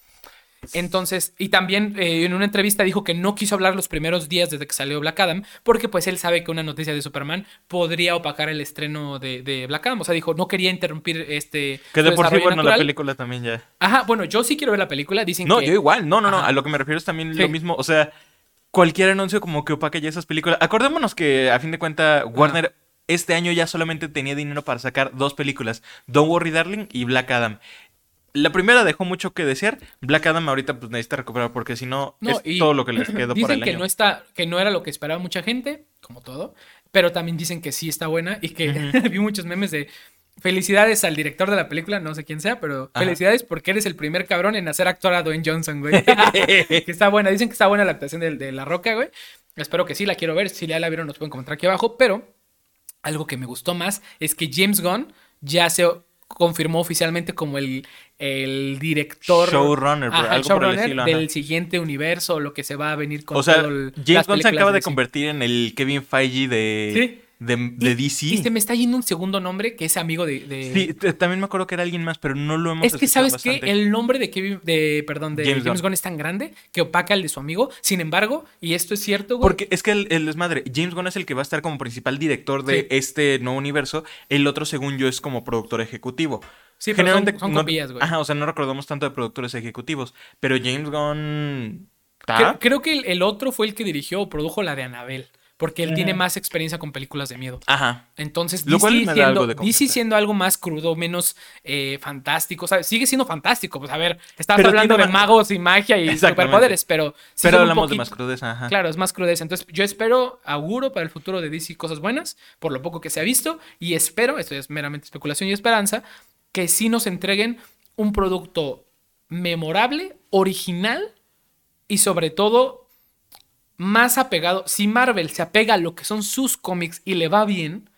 B: Entonces, y también eh, en una entrevista dijo que no quiso hablar los primeros días desde que salió Black Adam, porque pues él sabe que una noticia de Superman podría opacar el estreno de, Black Adam. O sea, dijo, no quería interrumpir este.
A: Que de por sí, bueno, la película también ya.
B: Ajá, bueno, yo sí quiero ver la película, dicen
A: no,
B: que.
A: No, yo igual, no, no, no. A lo que me refiero es también lo mismo. O sea, cualquier anuncio como que opaque ya esas películas. Acordémonos que a fin de cuentas, Warner. Este año ya solamente tenía dinero para sacar dos películas, Don't Worry Darling y Black Adam la primera dejó mucho que desear. Black Adam ahorita pues necesita recuperar porque si no, es todo lo que les quedó
B: por
A: el
B: que no está que no era lo que esperaba mucha gente, como todo, pero también dicen que sí está buena y que vi muchos memes de felicidades al director de la película, no sé quién sea, pero felicidades porque eres el primer cabrón en hacer actuar a Dwayne Johnson, güey. que está buena, dicen que está buena la actuación de, La Roca, güey. Espero que sí, la quiero ver, si ya la vieron nos pueden comentar aquí abajo, pero algo que me gustó más es que James Gunn ya se confirmó oficialmente como el, el director
A: showrunner,
B: del siguiente universo, lo que se va a venir con
A: o sea, James Bond se acaba de, convertir en el Kevin Feige de, de, DC.
B: Y se me está yendo un segundo nombre que es amigo de,
A: Sí, también me acuerdo que era alguien más, pero no lo hemos
B: Es que sabes que el nombre de Kevin, de, perdón, de James, Gunn. es tan grande que opaca el de su amigo. Sin embargo, y esto es cierto, güey.
A: Porque es que el, el desmadre, James Gunn es el que va a estar como principal director de este nuevo universo. El otro, según yo, es como productor ejecutivo.
B: Sí, Generalmente, son, güey.
A: Ajá, o sea, no recordamos tanto de productores ejecutivos. Pero James Gunn.
B: Creo, que el, otro fue el que dirigió o produjo la de Anabel. Porque él tiene más experiencia con películas de miedo.
A: Ajá.
B: Entonces, Lo DC, siendo, algo, DC siendo algo más crudo, menos eh, fantástico. ¿sabes? Sigue siendo fantástico. Pues a ver, estás hablando de magos y magia y superpoderes, pero.
A: pero hablamos de más crudeza. Ajá.
B: Claro, es más crudeza. Entonces, yo espero, auguro para el futuro de DC cosas buenas, por lo poco que se ha visto. Y espero, esto es meramente especulación y esperanza, que sí nos entreguen un producto memorable, original y sobre todo más apegado. Si Marvel se apega a lo que son sus cómics y le va bien,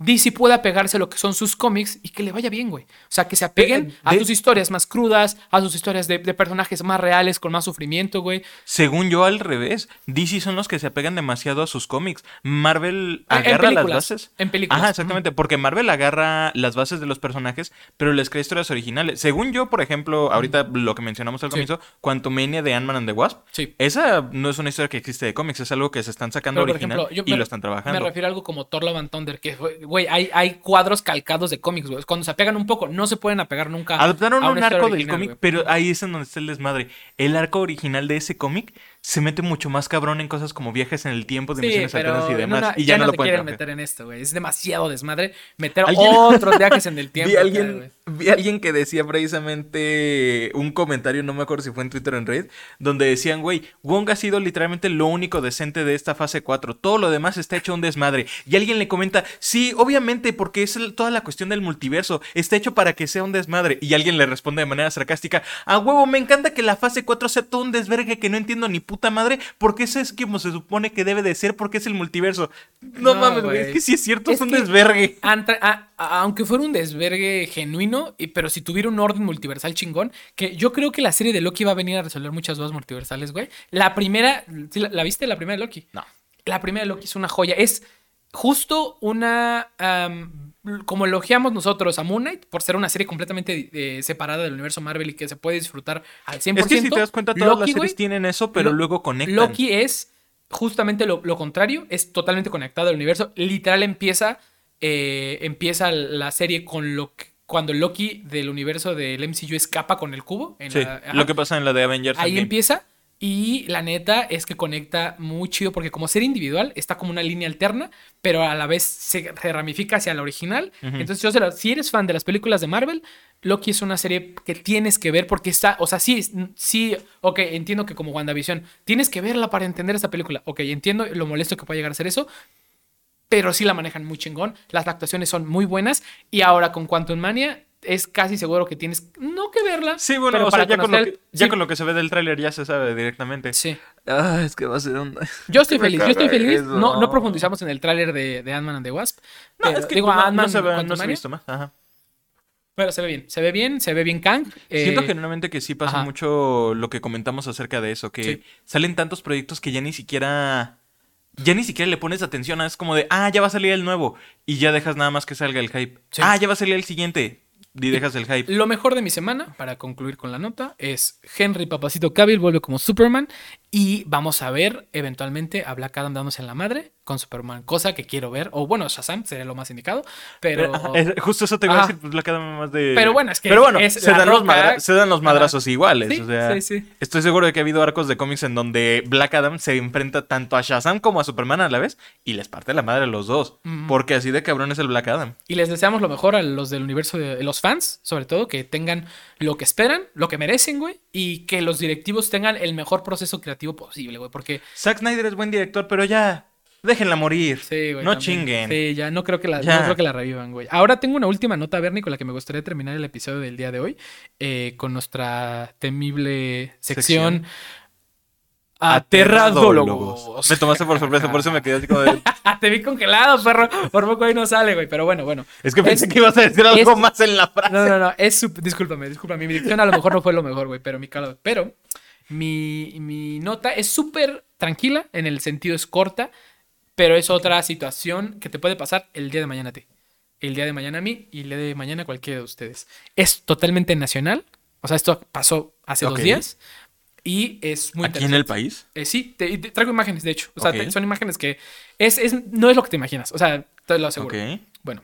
B: DC puede apegarse a lo que son sus cómics y que le vaya bien, güey. O sea, que se apeguen a sus historias más crudas, a sus historias de, personajes más reales, con más sufrimiento, güey.
A: Según yo, al revés. DC son los que se apegan demasiado a sus cómics. Marvel agarra las bases.
B: En películas.
A: Ajá, exactamente. Porque Marvel agarra las bases de los personajes, pero les crea historias originales. Según yo, por ejemplo, ahorita lo que mencionamos al comienzo, Quantumania de Ant-Man and the Wasp.
B: Sí.
A: Esa no es una historia que existe de cómics, es algo que se están sacando original y lo están trabajando.
B: Me refiero a algo como Thor Love and Thunder, que fue güey, hay, hay cuadros calcados de cómics, güey. Cuando se apegan un poco, no se pueden apegar nunca.
A: Adaptaron un arco del cómic, pero ahí es en donde está el desmadre. El arco original de ese cómic se mete mucho más cabrón en cosas como viajes en el tiempo,
B: Sí,
A: dimensiones
B: pero
A: alternas y
B: no,
A: demás.
B: no,
A: y ya, no,
B: te
A: lo pueden
B: quieren meter en esto, güey. Es demasiado desmadre meter
A: ¿Alguien-
B: otros viajes en el tiempo.
A: Vi a alguien, vi que decía precisamente un comentario, no me acuerdo si fue en Twitter o en Reddit, donde decían, güey, Wong ha sido literalmente lo único decente de esta fase 4. Todo lo demás está hecho un desmadre. Y alguien le comenta, sí, obviamente, porque es toda la cuestión del multiverso. Está hecho para que sea un desmadre. Y alguien le responde de manera sarcástica, a huevo, me encanta que la fase 4 sea todo un desvergue que no entiendo ni puta madre, porque eso es como se supone que debe de ser, porque es el multiverso. No,
B: No,
A: mames, güey, es que sí es cierto, es,
B: Es
A: un desvergue.
B: Antra- a- a- aunque fuera un desvergue genuino, y- pero si tuviera un orden multiversal chingón, que yo creo que la serie de Loki va a venir a resolver muchas dudas multiversales, güey. La primera, ¿sí la, la viste la primera de Loki?
A: No.
B: La primera de Loki es una joya. Es justo una. Como elogiamos nosotros a Moon Knight por ser una serie completamente eh, separada del universo Marvel y que se puede disfrutar al 100%.
A: Es que si te das cuenta, todas
B: Loki,
A: las series tienen eso, pero
B: Lo-
A: luego conectan.
B: Loki es justamente lo, lo contrario, es totalmente conectado al universo. Literal empieza, eh, empieza la serie con lo que, cuando Loki del universo del MCU escapa con el cubo. en
A: Sí,
B: la-
A: lo que pasa en la de Avengers.
B: Ahí
A: Endgame.
B: empieza. Y la neta es que conecta muy chido porque como serie individual está como una línea alterna, pero a la vez se, se ramifica hacia la original. Entonces, yo se la- si eres fan de las películas de Marvel, Loki es una serie que tienes que ver porque está, o sea, sí, sí, ok, entiendo que como WandaVision, tienes que verla para entender esta película. Ok, entiendo lo molesto que puede llegar a ser eso, pero sí la manejan muy chingón. Las actuaciones son muy buenas. Y ahora con Quantum Mania es casi seguro que tienes no que verla.
A: Sí, bueno,
B: pero
A: o sea, ya, con lo, que, ya
B: sí,
A: con lo que se ve del tráiler ya se sabe directamente.
B: Sí.
A: Ah, es que va a ser un...
B: Yo estoy feliz, yo estoy feliz.
A: eso.
B: No, no profundizamos en el tráiler de, de Ant-Man and the Wasp.
A: No,
B: pero-
A: es que
B: digo,
A: no, no
B: Ant-Man
A: se, ve-
B: Quantum
A: no se ha visto más. Ajá.
B: Pero se ve bien, se ve bien, se ve bien Kang. eh,
A: Siento genuinamente que sí pasa
B: ajá.
A: mucho lo que comentamos acerca de eso, que
B: Sí.
A: salen tantos proyectos que ya ni siquiera... Ya ni siquiera le pones atención, es como de, ah, ya va a salir el nuevo, y ya dejas nada más que salga el hype.
B: Sí.
A: Ah, ya va a salir el siguiente, y dejas el hype.
B: Lo mejor de mi semana, para concluir con la nota, es Henry Papacito Cavill vuelve como Superman y vamos a ver eventualmente a Black Adam dándose en la madre con Superman, cosa que quiero ver. O bueno, Shazam sería lo más indicado, pero...
A: Ajá, es- justo eso te iba a
B: Ajá.
A: decir, pues la cada más de.
B: Pero bueno, es que
A: Pero bueno,
B: es
A: se, dan los
B: Roca.
A: madra- se dan los
B: Ajá.
A: madrazos iguales.
B: Sí,
A: o sea,
B: sí, sí.
A: estoy seguro de que ha habido arcos de cómics en donde Black Adam se enfrenta tanto a Shazam como a Superman a la vez y les parte la madre a los dos. Porque así de cabrón es el Black Adam.
B: Y les deseamos lo mejor a los del universo de los fans, sobre todo, que tengan lo que esperan, lo que merecen, güey, y que los directivos tengan el mejor proceso creativo posible, güey, porque
A: Zack Snyder es buen director, pero ya. Déjenla morir.
B: sí, güey.
A: no
B: también.
A: chinguen.
B: Sí, ya no creo que la, no creo que la revivan, güey. Ahora tengo una última nota, Bernie, con la que me gustaría terminar el episodio del día de hoy, eh, con nuestra temible sección.
A: Sección.
B: Aterradólogos.
A: Me tomaste por sorpresa, por eso me quedé así como de.
B: Te vi congelado, perro. Por poco ahí no sale, güey. Pero bueno, bueno.
A: Es que pensé
B: Es-
A: que ibas a decir algo
B: es-
A: más en la frase.
B: No, no, no, es sup- discúlpame, discúlpame. Mi dicción a lo mejor no fue lo mejor, güey, pero mi calo- Pero mi, mi nota es súper tranquila, en el sentido es corta, pero es otra situación que te puede pasar el día de mañana a ti. El día de mañana a mí y el día de mañana a cualquiera de ustedes. Es totalmente nacional. O sea, esto pasó hace
A: Ok.
B: dos días. Y es muy
A: ¿Aquí en el país?
B: Eh, sí, te, te traigo imágenes, de hecho. O sea, te- son imágenes que es, es, no es lo que te imaginas. O sea, te lo aseguro.
A: Ok.
B: Bueno,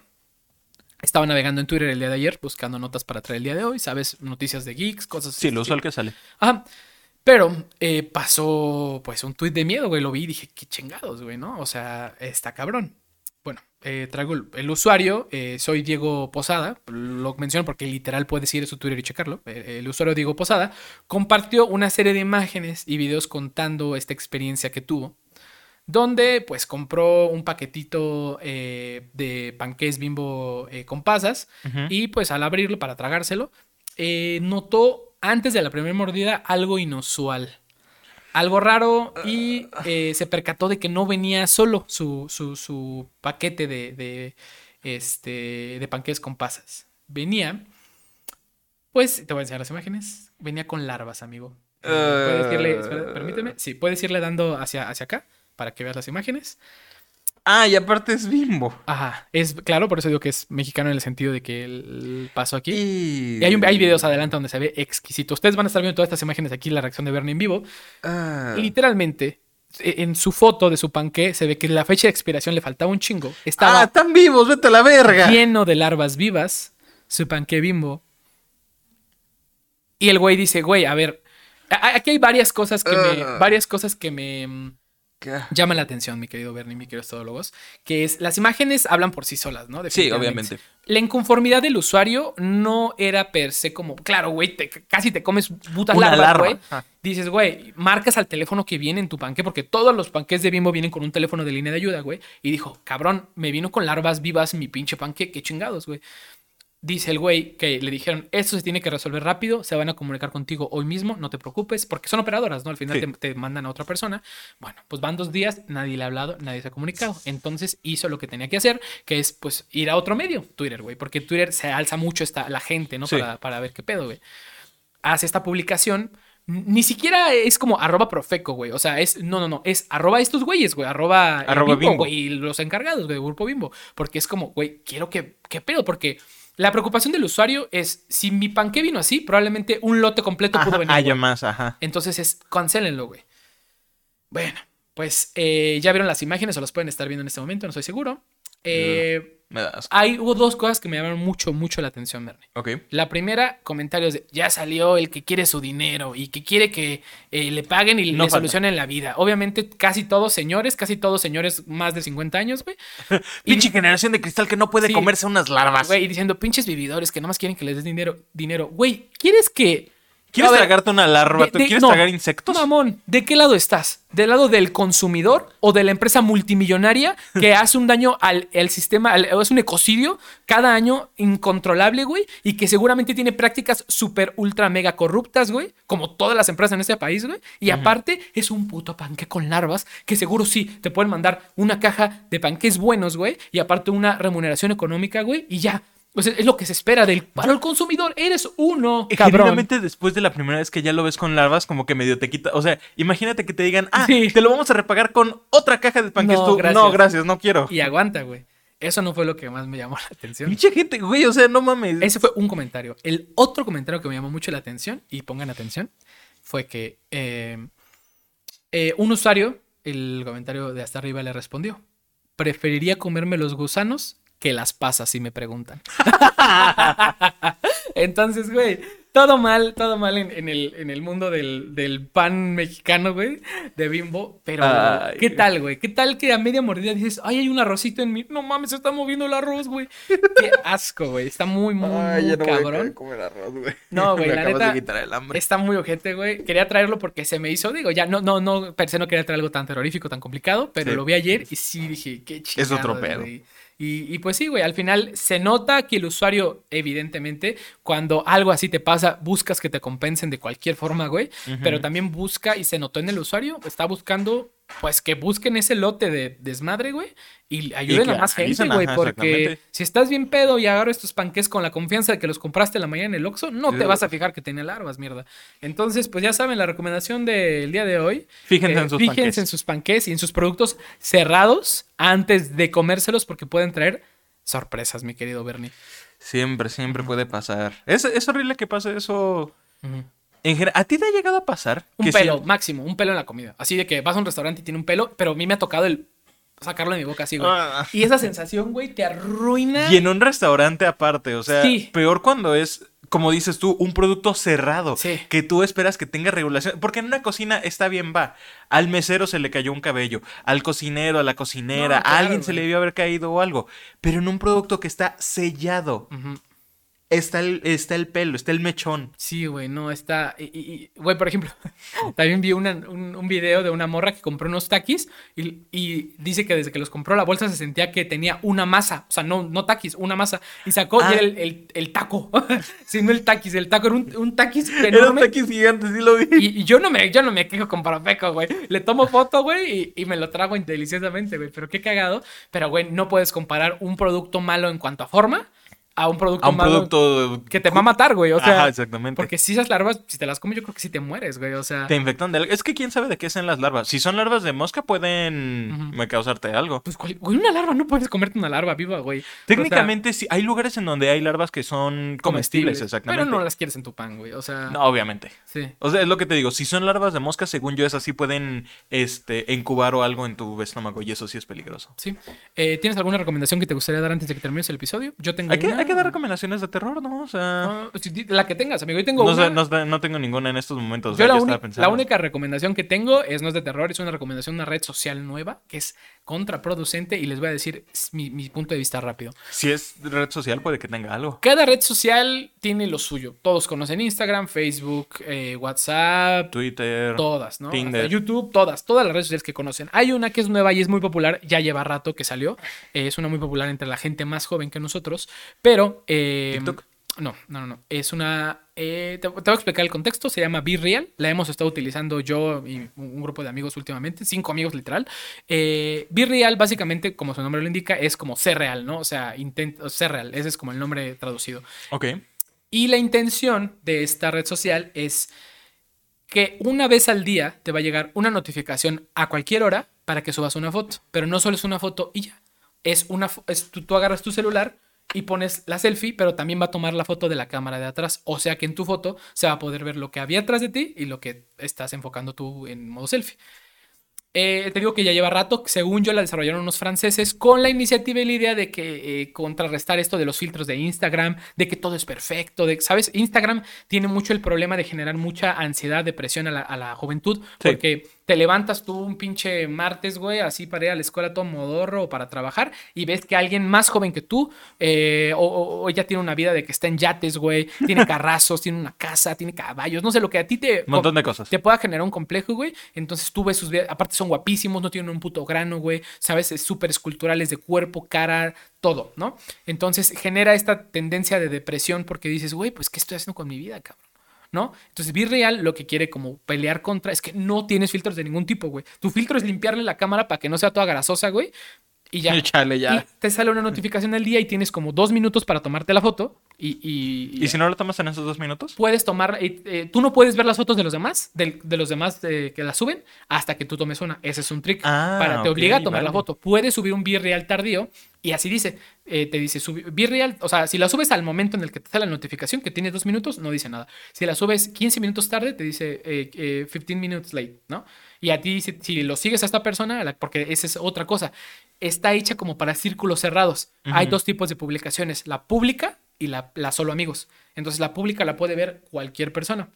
B: estaba navegando en Twitter el día de ayer buscando notas para traer el día de hoy, ¿sabes? Noticias de geeks, cosas
A: Sí,
B: así.
A: lo usual que sale.
B: Ajá. Pero eh, pasó pues un tuit de miedo, güey. Lo vi y dije, qué chingados, güey, ¿no? O sea, está cabrón. Bueno, eh, traigo el, el usuario, eh, soy Diego Posada, lo menciono porque literal puedes ir a su Twitter y checarlo. Eh, el usuario Diego Posada compartió una serie de imágenes y videos contando esta experiencia que tuvo donde pues compró un paquetito de panqués bimbo con pasas y pues al abrirlo para tragárselo, notó antes de la primera mordida algo inusual. Algo raro y eh, se percató de que no venía solo su, su- paquete de, de, este, de panqués con pasas. Venía, pues, te voy a enseñar las imágenes, venía con larvas, amigo. Puedes irle, permíteme, sí, puedes irle dando hacia, hacia acá para que veas las imágenes.
A: Ah, y aparte es bimbo.
B: Ajá, es claro, por eso digo que es mexicano en el sentido de que el paso aquí.
A: Y...
B: Y hay, un- hay videos adelante donde se ve exquisito. Ustedes van a estar viendo todas estas imágenes aquí, la reacción de Bernie en vivo.
A: Ah.
B: Literalmente, e- en su foto de su panqué se ve que la fecha de expiración le faltaba un chingo. Estaba
A: Ah, están vivos, vete a la verga.
B: lleno de larvas vivas, su panqué bimbo. Y el güey dice, güey, a ver, Aquí hay varias cosas que me.
A: Ah.
B: Varias cosas que me.
A: ¿Qué?
B: llaman la atención, mi querido Bernie, mi querido todólogos, que es las imágenes hablan por sí solas, ¿no?
A: Sí, obviamente.
B: La inconformidad del usuario no era per se como, claro, güey, te- casi te comes putas larvas,
A: larva.
B: güey. Dices, güey, marcas al teléfono que viene en tu panque, porque todos los panques de Bimbo vienen con un teléfono de línea de ayuda, güey. Y dijo, cabrón, me vino con larvas vivas mi pinche panque, qué chingados, güey. Dice el güey que le dijeron, esto se tiene que resolver rápido, se van a comunicar contigo hoy mismo, no te preocupes, porque son operadoras, ¿no? Al final
A: Sí.
B: te, te mandan a otra persona. Bueno, pues van dos días, nadie le ha hablado, nadie se ha comunicado. Entonces hizo lo que tenía que hacer, que es pues ir a otro medio, Twitter, güey, porque Twitter se alza mucho esta, la gente, ¿no?
A: Sí.
B: Para, para ver qué pedo, güey. Hace esta publicación. Ni siquiera es como arroba profeco, güey. O sea, es. No, no, no. Es arroba estos güeyes, güey. Arroba, eh,
A: Arroba Bimbo.
B: güey. Y los encargados, güey, grupo Bimbo. Porque es como, güey, quiero que. ¿Qué pedo? Porque la preocupación del usuario es: si mi panque vino así, probablemente un lote completo pudo
A: Ajá,
B: venir.
A: haya más, ajá.
B: Entonces es, cancelenlo, güey. Bueno, pues eh, ya vieron las imágenes o las pueden estar viendo en este momento, no estoy seguro. Eh,
A: Me da asco.
B: hay, hubo dos cosas que me llamaron mucho, mucho la atención, Bernie.
A: Ok.
B: La primera, comentarios de ya salió el que quiere su dinero y que quiere que eh, le paguen y
A: No
B: le
A: falta.
B: solucionen la vida. Obviamente, casi todos señores, casi todos señores más de 50 años, güey. Y-
A: Pinche generación de cristal que no puede
B: Sí.
A: comerse unas larvas.
B: Güey, diciendo pinches vividores que nomás quieren que les des dinero. Dinero. Güey, ¿quieres que.
A: ¿Quieres
B: ver,
A: tragarte una larva?
B: de-
A: ¿Tú ¿Quieres
B: no.
A: tragar insectos?
B: Mamón, ¿de qué lado estás? ¿Del lado del consumidor o de la empresa multimillonaria que hace un daño al, al sistema, al- es un ecocidio cada año incontrolable, güey? Y que seguramente tiene prácticas súper, ultra, mega corruptas, güey, como todas las empresas en este país, güey. Y aparte es un puto panque con larvas que seguro sí te pueden mandar una caja de panques buenos, güey, y aparte una remuneración económica, güey, y ya. Sea, es lo que se espera del para el consumidor. Eres uno, cabrón.
A: Generalmente después de la primera vez que ya lo ves con larvas, como que medio te quita. O sea, imagínate que te digan, ah,
B: Sí.
A: te lo vamos a repagar con otra caja de panques.
B: No, gracias.
A: no, gracias, no quiero.
B: Y aguanta, güey. Eso no fue lo que más me llamó la atención.
A: Pinche gente, güey, o sea, no mames.
B: Ese fue un comentario. El otro comentario que me llamó mucho la atención, y pongan atención, fue que eh, eh, un usuario, el comentario de hasta arriba le respondió, preferiría comerme los gusanos que las pasas, si me preguntan. Entonces, güey, todo mal, todo mal en, en el, en el mundo del, del pan mexicano, güey, de bimbo. Pero,
A: Ay,
B: ¿qué tal, güey? ¿Qué tal que a media mordida dices, ay, hay un arrocito en mí? No mames, se está moviendo el arroz, güey. Qué asco, güey. Está muy, muy, muy cabrón.
A: comer arroz, güey.
B: No, güey,
A: Me
B: la neta,
A: de quitar el hambre.
B: Está muy ojete, güey. Quería traerlo porque se me hizo, digo, ya no, no, no, per se no quería traer algo tan terrorífico, tan complicado, pero
A: Sí.
B: lo vi ayer y sí dije, qué chido.
A: Es otro pedo.
B: Y, y pues sí, güey, al final se nota que el usuario, evidentemente, cuando algo así te pasa, buscas que te compensen de cualquier forma, güey, pero también busca, y se notó en el usuario, está buscando, pues que busquen ese lote de desmadre, güey, y ayuden a más gente, güey, porque si estás bien pedo y agarro estos panques con la confianza de que los compraste la mañana en el Oxxo, no te vas a fijar que tiene larvas, mierda. Entonces, pues ya saben, la recomendación del día de hoy.
A: Fíjense
B: eh,
A: en sus
B: fíjense en sus panques y en sus productos cerrados antes de comérselos porque pueden traer sorpresas, mi querido Bernie.
A: Siempre, siempre puede pasar. Es, es horrible que pase eso. En general, ¿a ti te ha llegado a pasar?
B: Un
A: que
B: pelo,
A: si-
B: máximo, un pelo en la comida. Así de que vas a un restaurante y tiene un pelo, pero a mí me ha tocado el sacarlo de mi boca así, güey.
A: Ah.
B: Y esa sensación, güey, te arruina.
A: Y en un restaurante aparte, o sea,
B: Sí.
A: peor cuando es, como dices tú, un producto cerrado,
B: Sí.
A: que tú esperas que tenga regulación, porque en una cocina está bien, va, al mesero se le cayó un cabello, al cocinero, a la cocinera,
B: No, claro,
A: a alguien se le debió haber caído o algo, pero en un producto que está sellado. Está el, está el pelo, está el mechón.
B: Sí, güey, no, está. y- y- y, Güey, por ejemplo, también vi una- un, un video de una morra que compró unos taquis y, y dice que desde que los compró la bolsa se sentía que tenía una masa. O sea, no, no taquis, una masa. Y sacó y
A: Ah.
B: era el, el- el taco. sí, no el taquis, el taco era un, un taquis
A: Era un
B: enorme.
A: taquis gigante, sí lo vi.
B: Y, y yo no me, yo no me quejo con Parapeco, güey. Le tomo foto, güey, y, y me lo trago deliciosamente, güey. Pero qué cagado. Pero, güey, no puedes comparar un producto malo en cuanto a forma a un producto
A: A un
B: malo
A: producto
B: que te va a matar, güey. O sea,
A: Ajá, exactamente.
B: porque si esas larvas, si te las comes, yo creo que sí te mueres, güey. O sea,
A: Te infectan de algo. Es que quién sabe de qué sean las larvas. Si son larvas de mosca, pueden me causarte algo.
B: pues, güey, una larva, no puedes comerte una larva viva, güey. O sea,
A: Técnicamente, sí, hay lugares en donde hay larvas que son comestibles, exactamente.
B: Pero no las quieres en tu pan, güey. O sea,
A: No, obviamente.
B: sí.
A: O sea, es lo que te digo. Si son larvas de mosca, según yo, esas sí pueden este, incubar o algo en tu estómago y eso sí es peligroso.
B: Sí. Eh, ¿Tienes alguna recomendación que te gustaría dar antes de que termines el episodio? Yo tengo una.
A: Que dar recomendaciones de terror, ¿no? O sea.
B: Ah, la que tengas, amigo. Yo tengo
A: No,
B: una.
A: no, tengo ninguna en estos momentos. o
B: Yo
A: sea,
B: la,
A: yo
B: uni-
A: estaba pensando.
B: la única recomendación que tengo es no es de terror, es una recomendación de una red social nueva que es contraproducente y les voy a decir mi, mi punto de vista rápido.
A: Si es red social, puede que tenga algo.
B: Cada red social tiene lo suyo. Todos conocen Instagram, Facebook, eh, WhatsApp,
A: Twitter.
B: todas, ¿no?
A: Tinder.
B: Hasta YouTube, todas, todas las redes sociales que conocen. Hay una que es nueva y es muy popular, ya lleva rato que salió. Eh, es una muy popular entre la gente más joven que nosotros, pero... eh,
A: ¿TikTok?
B: No, no, no. Es una... eh, te, te voy a explicar el contexto. Se llama Be Real. La hemos estado utilizando yo y un, un grupo de amigos últimamente. Cinco amigos literal. Eh, Be Real, básicamente, como su nombre lo indica, es como ser real, ¿no? O sea, intento ser real. Ese es como el nombre traducido.
A: Ok.
B: Y la intención de esta red social es que una vez al día te va a llegar una notificación a cualquier hora para que subas una foto. Pero no solo es una foto y ya. Es una fo- es, tú, tú agarras tu celular y pones la selfie, pero también va a tomar la foto de la cámara de atrás. O sea que en tu foto se va a poder ver lo que había atrás de ti y lo que estás enfocando tú en modo selfie. Eh, te digo que ya lleva rato, según yo la desarrollaron unos franceses con la iniciativa y la idea de que eh, contrarrestar esto de los filtros de Instagram, de que todo es perfecto, de, ¿sabes? Instagram tiene mucho el problema de generar mucha ansiedad, depresión a la, a la juventud, porque te levantas tú un pinche martes, güey, así para ir a la escuela todo modorro o para trabajar y ves que alguien más joven que tú, eh, o, o- o ella tiene una vida de que está en yates, güey, tiene carrazos, tiene una casa, tiene caballos, no sé, lo que a ti te...
A: Montón de cosas.
B: Te pueda generar un complejo, güey. Entonces tú ves sus videos, aparte son guapísimos, no tienen un puto grano, güey. Sabes, es súper esculturales de cuerpo, cara, todo, ¿no? Entonces genera esta tendencia de depresión porque dices, güey, pues ¿qué estoy haciendo con mi vida, cabrón? ¿No? Entonces, Virreal lo que quiere como pelear contra es que no tienes filtros de ningún tipo, güey. Tu filtro es limpiarle la cámara para que no sea toda grasosa, güey. Y ya.
A: Échale ya.
B: Y te sale una notificación al día y tienes como dos minutos para tomarte la foto. Y, y,
A: ¿Y si no lo tomas en esos dos minutos?
B: puedes tomar, eh, eh, tú no puedes ver las fotos de los demás, del- de, los demás eh, que las suben, hasta que tú tomes una. Ese es un trick.
A: Ah,
B: para, te
A: ok,
B: obliga a tomar la foto. Puedes subir un real tardío y así dice, eh, te dice, real o sea, si la subes al momento en el que te sale la notificación, que tiene dos minutos, no dice nada. Si la subes 15 minutos tarde, te dice eh, eh, 15 minutes late, ¿no? Y a ti, si, si lo sigues a esta persona, la- porque esa es otra cosa, está hecha como para círculos cerrados. Hay dos tipos de publicaciones, la pública y la, la solo amigos. Entonces la pública la puede ver cualquier persona.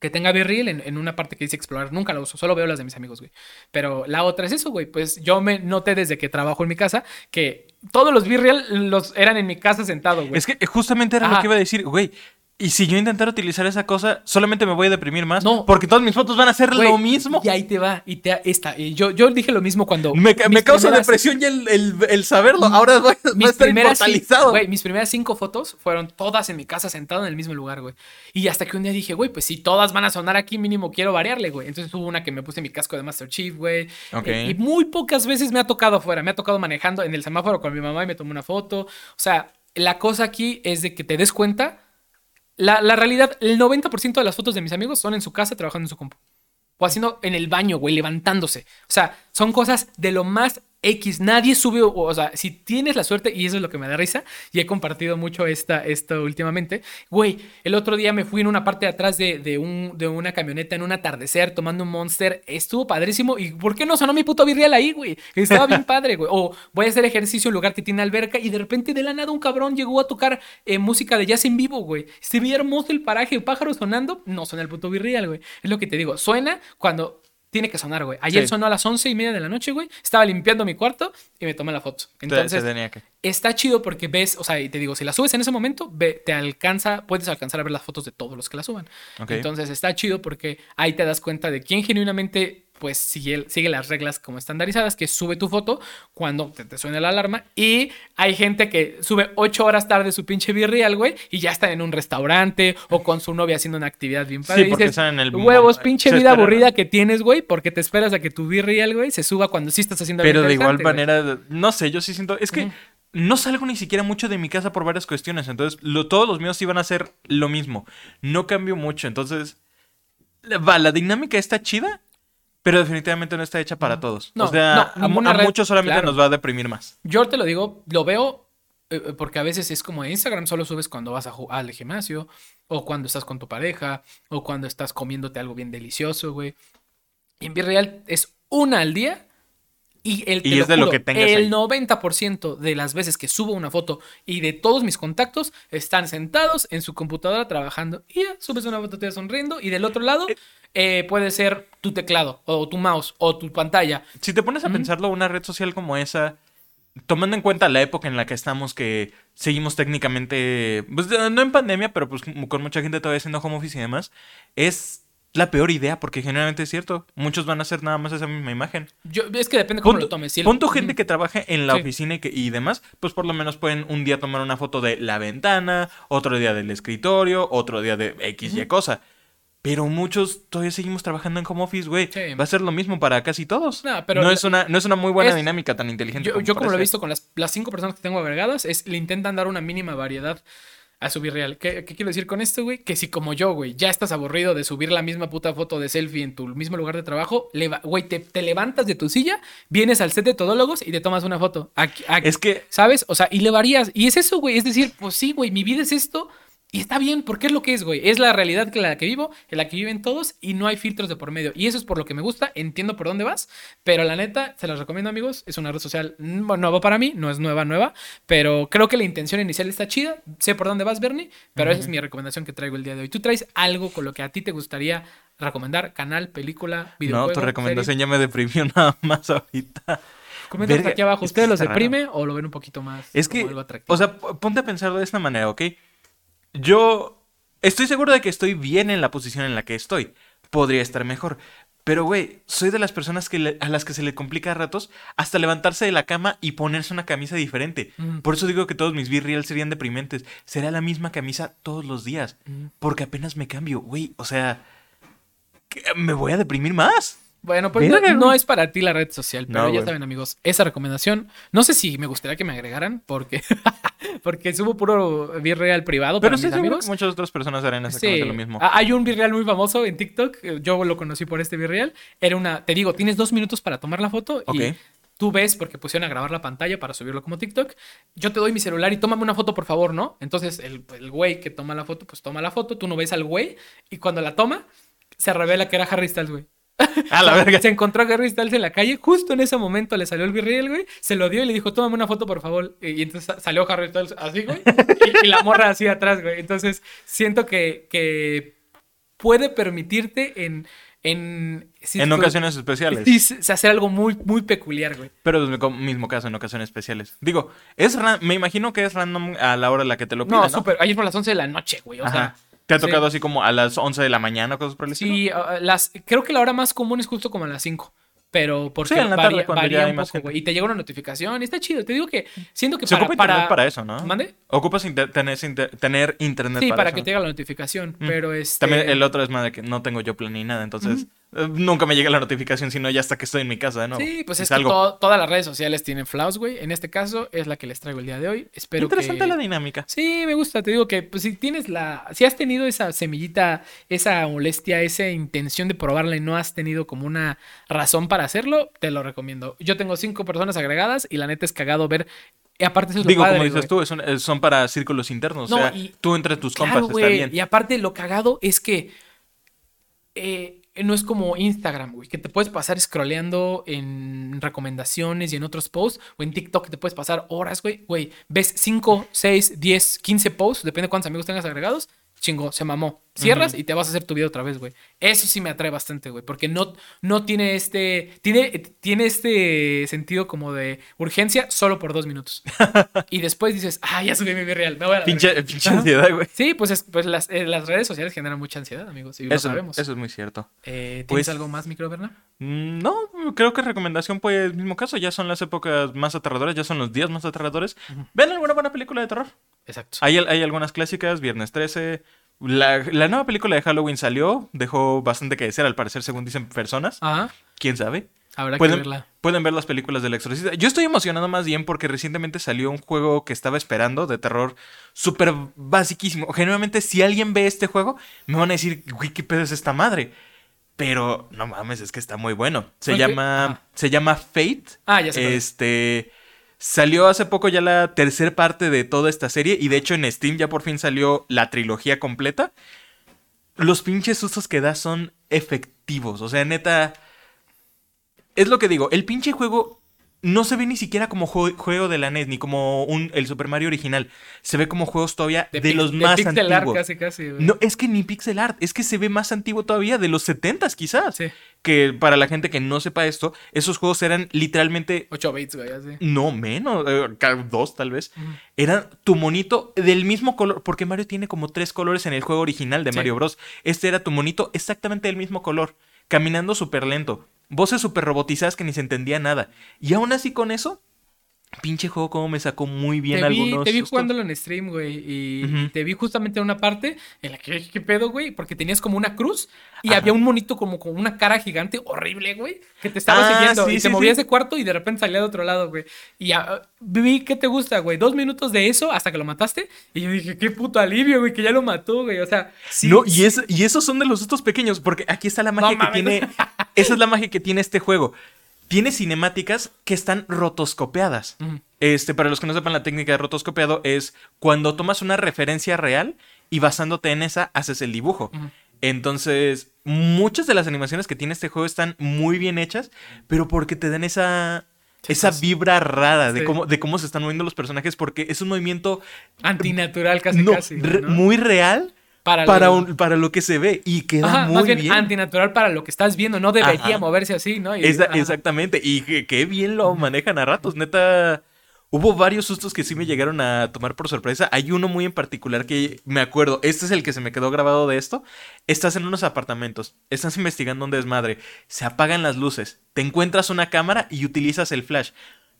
B: Que tenga Virreel en, en una parte que dice explorar, nunca la uso, solo veo las de mis amigos, güey. Pero la otra es eso, güey. Pues yo me noté desde que trabajo en mi casa que todos los Virreel los eran en mi casa sentado, güey.
A: Es que justamente era lo que iba a decir, güey. Y si yo intentara utilizar esa cosa, solamente me voy a deprimir más.
B: No.
A: Porque todas mis fotos van a ser lo mismo.
B: Y ahí te va. Y te esta. Y yo, yo dije lo mismo cuando.
A: Me, me
B: mis
A: causa
B: primeras-
A: depresión ya el, el- el saberlo. Ahora voy, voy a
B: mis
A: estar
B: primeras, mis primeras cinco fotos fueron todas en mi casa sentado en el mismo lugar, güey. Y hasta que un día dije, güey, pues si todas van a sonar aquí, mínimo quiero variarle, güey. Entonces hubo una que me puse mi casco de Master Chief, güey.
A: Ok.
B: Eh, y muy pocas veces me ha tocado afuera. Me ha tocado manejando en el semáforo con mi mamá y me tomé una foto. O sea, la cosa aquí es de que te des cuenta. La, la realidad, el 90% de las fotos de mis amigos son en su casa trabajando en su compu. O haciendo en el baño, güey, levantándose. O sea, son cosas de lo más X. Nadie sube, o, o sea, si tienes la suerte, y eso es lo que me da risa, y he compartido mucho esta, esto últimamente. Güey, el otro día me fui en una parte de atrás de, de un, de una camioneta en un atardecer tomando un monster. Estuvo padrísimo. ¿Y por qué no sonó mi puto virreal ahí, güey? Estaba bien padre, güey. O voy a hacer ejercicio en un lugar que tiene alberca y de repente de la nada un cabrón llegó a tocar eh, música de jazz en vivo, güey. Se veía hermoso el paraje, pájaros sonando. No suena el puto virreal, güey. Es lo que te digo. Suena cuando tiene que sonar, güey. Ayer
A: Sí.
B: sonó a las once y media de la noche, güey. Estaba limpiando mi cuarto y me tomé la foto. Entonces,
A: te tenía que.
B: está chido porque ves, o sea, y te digo, si la subes en ese momento, ve, te alcanza, puedes alcanzar a ver las fotos de todos los que la suban. Entonces está chido porque ahí te das cuenta de quién genuinamente pues sigue, sigue las reglas como estandarizadas, que sube tu foto cuando te, te suena la alarma. Y hay gente que sube ocho horas tarde su pinche virreal, güey, y ya está en un restaurante o con su novia haciendo una actividad bien padre.
A: Sí,
B: Y
A: porque
B: dices,
A: están en el
B: Huevos, pinche vida aburrida que tienes, güey, porque te esperas a que tu virreal, güey, se suba cuando sí estás haciendo
A: Pero de igual
B: güey.
A: manera, no sé, yo sí siento. Es que no salgo ni siquiera mucho de mi casa por varias cuestiones. Entonces, lo- todos los míos iban a ser lo mismo. No cambio mucho. Entonces, va, la dinámica está chida, pero definitivamente no está hecha para todos.
B: No,
A: o sea,
B: no,
A: a, a
B: red-
A: muchos solamente
B: claro.
A: nos va a deprimir más.
B: Yo te lo digo, lo veo eh, eh, porque a veces es como en Instagram solo subes cuando vas a al gimnasio o cuando estás con tu pareja o cuando estás comiéndote algo bien delicioso, güey. Y en Virreal es una al día Y, el,
A: Y es de lo que tengas
B: el
A: ahí.
B: 90% de las veces que subo una foto y de todos mis contactos están sentados en su computadora trabajando. Y ya subes una foto tuya sonriendo y del otro lado eh, puede ser tu teclado o tu mouse o tu pantalla.
A: Si te pones a pensarlo, una red social como esa, tomando en cuenta la época en la que estamos, que seguimos técnicamente, pues no en pandemia, pero pues con mucha gente todavía haciendo home office y demás, es la peor idea, porque generalmente es cierto, muchos van a hacer nada más esa misma imagen.
B: Yo, es que depende cómo lo tomes. Si el-
A: pon tu gente que trabaje en la
B: Sí.
A: oficina y, que- y demás, pues por lo menos pueden un día tomar una foto de la ventana, otro día del escritorio, otro día de X y cosa. Pero muchos todavía seguimos trabajando en home office, güey.
B: Sí.
A: Va a ser lo mismo para casi todos.
B: No, pero
A: no, es una, no es una muy buena
B: es-
A: dinámica tan inteligente.
B: Yo, yo como lo he visto con las, las cinco personas que tengo agregadas, es le intentan dar una mínima variedad a su real. ¿Qué, qué quiero decir con esto, güey? Que si como yo, güey, ya estás aburrido de subir la misma puta foto de selfie en tu mismo lugar de trabajo, güey, te, te levantas de tu silla, vienes al set de todólogos y te tomas una foto. Aquí, aquí-
A: Es que
B: ¿Sabes? O sea, y le varías. Y es eso, güey. Es decir, pues sí, güey, mi vida es esto. Y está bien, porque es lo que es, güey. Es la realidad que la que vivo, en la que viven todos y no hay filtros de por medio. Y eso es por lo que me gusta. Entiendo por dónde vas, pero la neta, se las recomiendo, amigos. Es una red social nueva para mí, no es nueva, nueva, pero creo que la intención inicial está chida. Sé por dónde vas, Bernie, pero esa es mi recomendación que traigo el día de hoy. ¿Tú traes algo con lo que a ti te gustaría recomendar? Canal, película, videojuego.
A: no, tu
B: serie?
A: recomendación ya me deprimió nada más ahorita. Verga,
B: aquí abajo. ¿Ustedes los
A: raro.
B: deprime o lo ven un poquito más?
A: Es que,
B: algo atractivo?
A: o sea, ponte a pensarlo de esta manera, ¿ok? Yo estoy seguro de que estoy bien en la posición en la que estoy. Podría estar mejor. Pero, güey, soy de las personas que le- a las que se le complica a ratos hasta levantarse de la cama y ponerse una camisa diferente.
B: Mm.
A: Por eso digo que todos mis B-Reels serían deprimentes. Será la misma camisa todos los días.
B: Mm.
A: Porque apenas me cambio, güey. O sea, me voy a deprimir más.
B: Bueno, pues no, es para ti la red social, pero
A: No,
B: ya saben, amigos, esa recomendación. No sé si me gustaría que me agregaran, porque, porque subo puro virreal privado
A: Pero
B: para
A: sí,
B: mis amigos.
A: que muchas otras personas harán exactamente
B: Sí.
A: lo mismo.
B: Ah, Hay un virreal muy famoso en TikTok. eh, Yo lo conocí por este virreal. Era una. Te digo, tienes dos minutos para tomar la foto y tú ves, porque pusieron a grabar la pantalla para subirlo como TikTok. Yo te doy mi celular y tómame una foto, por favor, ¿no? Entonces, el, el güey que toma la foto, pues toma la foto. Tú no ves al güey y cuando la toma, se revela que era Harry Styles, güey.
A: A la verga.
B: Se encontró a Harry Styles en la calle. Justo en ese momento le salió el virreal, güey. Se lo dio y le dijo, tómame una foto, por favor. Y, entonces sa- salió Harry Styles así, güey. Y, y la morra así atrás, güey. Entonces, siento que, que puede permitirte en... En,
A: en ocasiones especiales.
B: sí, hacer algo muy, muy peculiar, güey.
A: Pero es el mismo caso en ocasiones especiales. Digo, es me imagino que es random a la hora en la que te lo piden,
B: No,
A: ¿no?
B: súper. Ayer por las 11 de la noche, güey. O
A: Ajá.
B: sea,
A: ¿Te ha
B: sí.
A: tocado así como a las 11 de la mañana o cosas por el estilo?
B: Sí, las, creo que la hora más común es justo como a las 5. Pero porque
A: Sí, en la tarde,
B: varía,
A: cuando ya
B: varía
A: hay
B: un
A: más
B: poco,
A: gente.
B: Y te llega una notificación y está chido. Te digo que siento que
A: Se
B: para,
A: ocupa internet
B: para...
A: para eso, ¿no?
B: ¿Mande?
A: Ocupas inter- tener, inter- tener internet
B: Sí,
A: para,
B: para
A: eso,
B: que te llegue la notificación.
A: Mm.
B: Pero este...
A: También el otro es más de que no tengo yo plan ni nada, entonces nunca me llega la notificación, sino ya hasta que estoy en mi casa nuevo.
B: Sí, pues es que todas las redes sociales tienen flaws, güey. En este caso es la que les traigo el día de hoy. Espero
A: Interesante
B: que...
A: la dinámica.
B: Sí, me gusta. Te digo que pues, si tienes la. Si has tenido esa semillita, esa molestia, esa intención de probarla y no has tenido como una razón para hacerlo, te lo recomiendo. Yo tengo cinco personas agregadas y la neta es cagado ver. Y aparte, eso es lo
A: Digo,
B: padre,
A: como dices
B: güey.
A: tú, es un- eh, son para círculos internos.
B: No,
A: o sea,
B: y-
A: tú entre tus
B: Claro,
A: compas está bien.
B: Y aparte, lo cagado es que eh, no es como Instagram, güey, que te puedes pasar scrolleando en recomendaciones y en otros posts, o en TikTok te puedes pasar horas, güey. Güey, ves 5, 6, 10, 15 posts, depende de cuántos amigos tengas agregados. Chingo, se mamó. Cierras y te vas a hacer tu video otra vez, güey. Eso sí me atrae bastante, güey. Porque no, no tiene este. Tiene, tiene este sentido como de urgencia solo por dos minutos. y después dices, ah, ya subí mi video real. Me voy a la verga".
A: Pinche, ansiedad, güey.
B: Sí, pues, es- pues las, eh, las redes sociales generan mucha ansiedad, amigos. Y lo
A: Eso,
B: sabemos.
A: eso es muy cierto.
B: Eh, ¿Tienes
A: Pues-
B: algo más, micro, Berna?
A: Mm, No, creo que recomendación pues mismo caso, ya son las épocas más aterradoras, ya son los días más aterradores. ¿Ven alguna buena película de terror?
B: Exacto.
A: Hay, hay algunas clásicas, Viernes 13. La, la nueva película de Halloween salió, dejó bastante que desear al parecer, según dicen personas.
B: Ajá.
A: ¿Quién sabe?
B: Habrá que
A: Pueden,
B: verla.
A: pueden ver las películas del exorcista. Yo estoy emocionado más bien porque recientemente salió un juego que estaba esperando de terror súper basiquísimo. Generalmente si alguien ve este juego, me van a decir, güey, ¿qué pedo es esta madre? Pero no mames, es que está muy bueno. Se llama,
B: Ah.
A: se llama Fate.
B: Ah, ya sé cuál es.
A: Salió hace poco ya la tercera parte de toda esta serie y de hecho en Steam ya por fin salió la trilogía completa. Los pinches sustos que da son efectivos, o sea, neta es lo que digo, el pinche juego no se ve ni siquiera como jue- juego de la NES, ni como un, el Super Mario original. Se ve como juegos todavía de,
B: pix-
A: los más
B: pixel art
A: antiguos.
B: casi, casi, güey.
A: No, es que ni pixel art, es que se ve más antiguo todavía, de los 70s quizás.
B: Sí.
A: Que para la gente que no sepa esto, esos juegos eran literalmente
B: 8 bits, güey, así.
A: no menos, eh, dos tal vez.
B: Ujú.
A: Era tu monito del mismo color, porque Mario tiene como tres colores en el juego original de
B: Sí.
A: Mario Bros. Este era tu monito exactamente del mismo color, caminando súper lento, voces súper robotizadas que ni se entendía nada. Y aún así con eso, pinche juego como me sacó muy bien
B: Te vi,
A: algunos.
B: te vi jugándolo en stream, güey, y
A: Ujú.
B: te vi justamente en una parte en la que, ¿qué pedo, güey? Porque tenías como una cruz y
A: Ajá.
B: había un monito como con una cara gigante horrible, güey, que te estaba
A: Ah,
B: siguiendo
A: sí,
B: y
A: sí,
B: te movías
A: sí.
B: de cuarto y de repente salía de otro lado, güey. Y ah, vi que te gusta, güey, dos minutos de eso hasta que lo mataste y yo dije, qué puto alivio, güey, que ya lo mató, güey, o sea,
A: no, y, es, y esos son de los sustos pequeños, porque aquí está la magia que
B: mames.
A: tiene. Esa es la magia que tiene este juego. Tiene cinemáticas que están rotoscopeadas.
B: Ujú.
A: Este, para los que no sepan la técnica de rotoscopiado, es cuando tomas una referencia real y basándote en esa, haces el dibujo. Entonces, muchas de las animaciones que tiene este juego están muy bien hechas, pero porque te dan esa. Esa
B: sí.
A: vibra rara de
B: Sí.
A: cómo, de cómo se están moviendo los personajes, porque es un movimiento
B: Antinatural casi,
A: no,
B: casi.
A: muy real
B: para,
A: para,
B: lo-
A: un- para lo que se ve y queda
B: Ajá,
A: muy
B: más bien,
A: bien.
B: antinatural para lo que estás viendo, no debería
A: Ajá.
B: moverse así, ¿no? Y-
A: Esa-
B: ajá.
A: exactamente, y que bien lo manejan a ratos, neta. Hubo varios sustos que sí me llegaron a tomar por sorpresa. Hay uno muy en particular que me acuerdo. Este es el que se me quedó grabado de esto. Estás en unos apartamentos. Estás investigando un desmadre. Se apagan las luces. Te encuentras una cámara y utilizas el flash.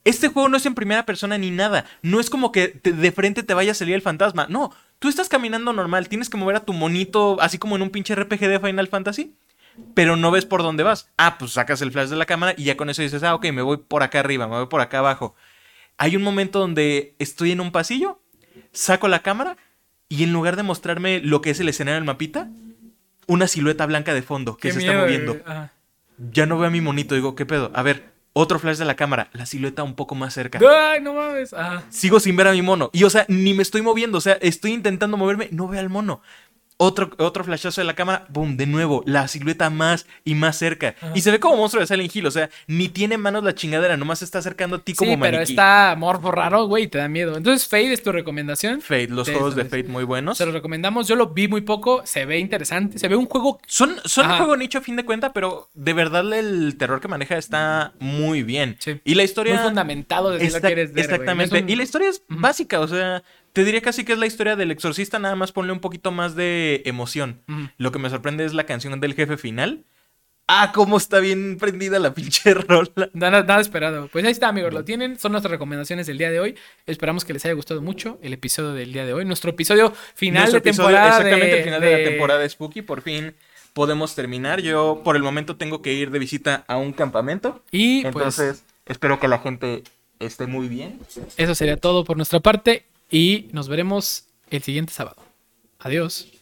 A: Este juego no es en primera persona ni nada. No es como que te- de frente te vaya a salir el fantasma. No, tú estás caminando normal. Tienes que mover a tu monito, así como en un pinche RPG de Final Fantasy pero no ves por dónde vas. Ah, pues sacas el flash de la cámara y ya con eso dices, ah, ok, me voy por acá arriba, me voy por acá abajo. Hay un momento donde estoy en un pasillo, saco la cámara y en lugar de mostrarme lo que es el escenario del mapita, una silueta blanca de fondo que
B: Qué
A: se
B: miedo,
A: está moviendo. Ya no veo a mi monito, digo, ¿qué pedo? A ver, otro flash de la cámara, la silueta un poco más cerca.
B: Ay, no mames. Ajá.
A: Sigo sin ver a mi mono. Y o sea, ni me estoy moviendo. O sea, estoy intentando moverme, no veo al mono. Otro, otro flashazo de la cámara, boom, de nuevo, la silueta más y más cerca.
B: Ajá.
A: Y se ve como monstruo de Silent Hill, o sea, ni tiene manos la chingadera, nomás se está acercando a ti como
B: sí, pero
A: maniquí.
B: está morbo raro, güey, te da miedo. Entonces, Fade es tu recomendación.
A: Fate, los juegos de. Fate muy buenos.
B: Se lo recomendamos. Yo lo vi muy poco. Se ve interesante. Se ve un juego.
A: Son, son un juego nicho a fin de cuenta, pero de verdad el terror que maneja está muy bien.
B: Sí.
A: Y la historia...
B: Muy fundamentado de si lo quieres ver. güey.
A: exactamente.
B: Un-
A: Y la historia es básica, o sea, te diría casi que es la historia del exorcista, nada más ponle un poquito más de emoción. Lo que me sorprende es la canción del jefe final. Ah, cómo está bien prendida la pinche rola.
B: Nada, nada esperado. Pues ahí está, amigos. Lo tienen. Son nuestras recomendaciones del día de hoy. Esperamos que les haya gustado mucho el episodio del día de hoy. Nuestro episodio final
A: Nuestro
B: de
A: episodio-
B: temporada.
A: exactamente
B: de-
A: el final de,
B: de-
A: la temporada de Spooky, por fin podemos terminar. Yo por el momento tengo que ir de visita a un campamento.
B: Y pues
A: Entonces, espero que la gente esté muy bien.
B: eso sería todo por nuestra parte. Y nos veremos el siguiente sábado. Adiós.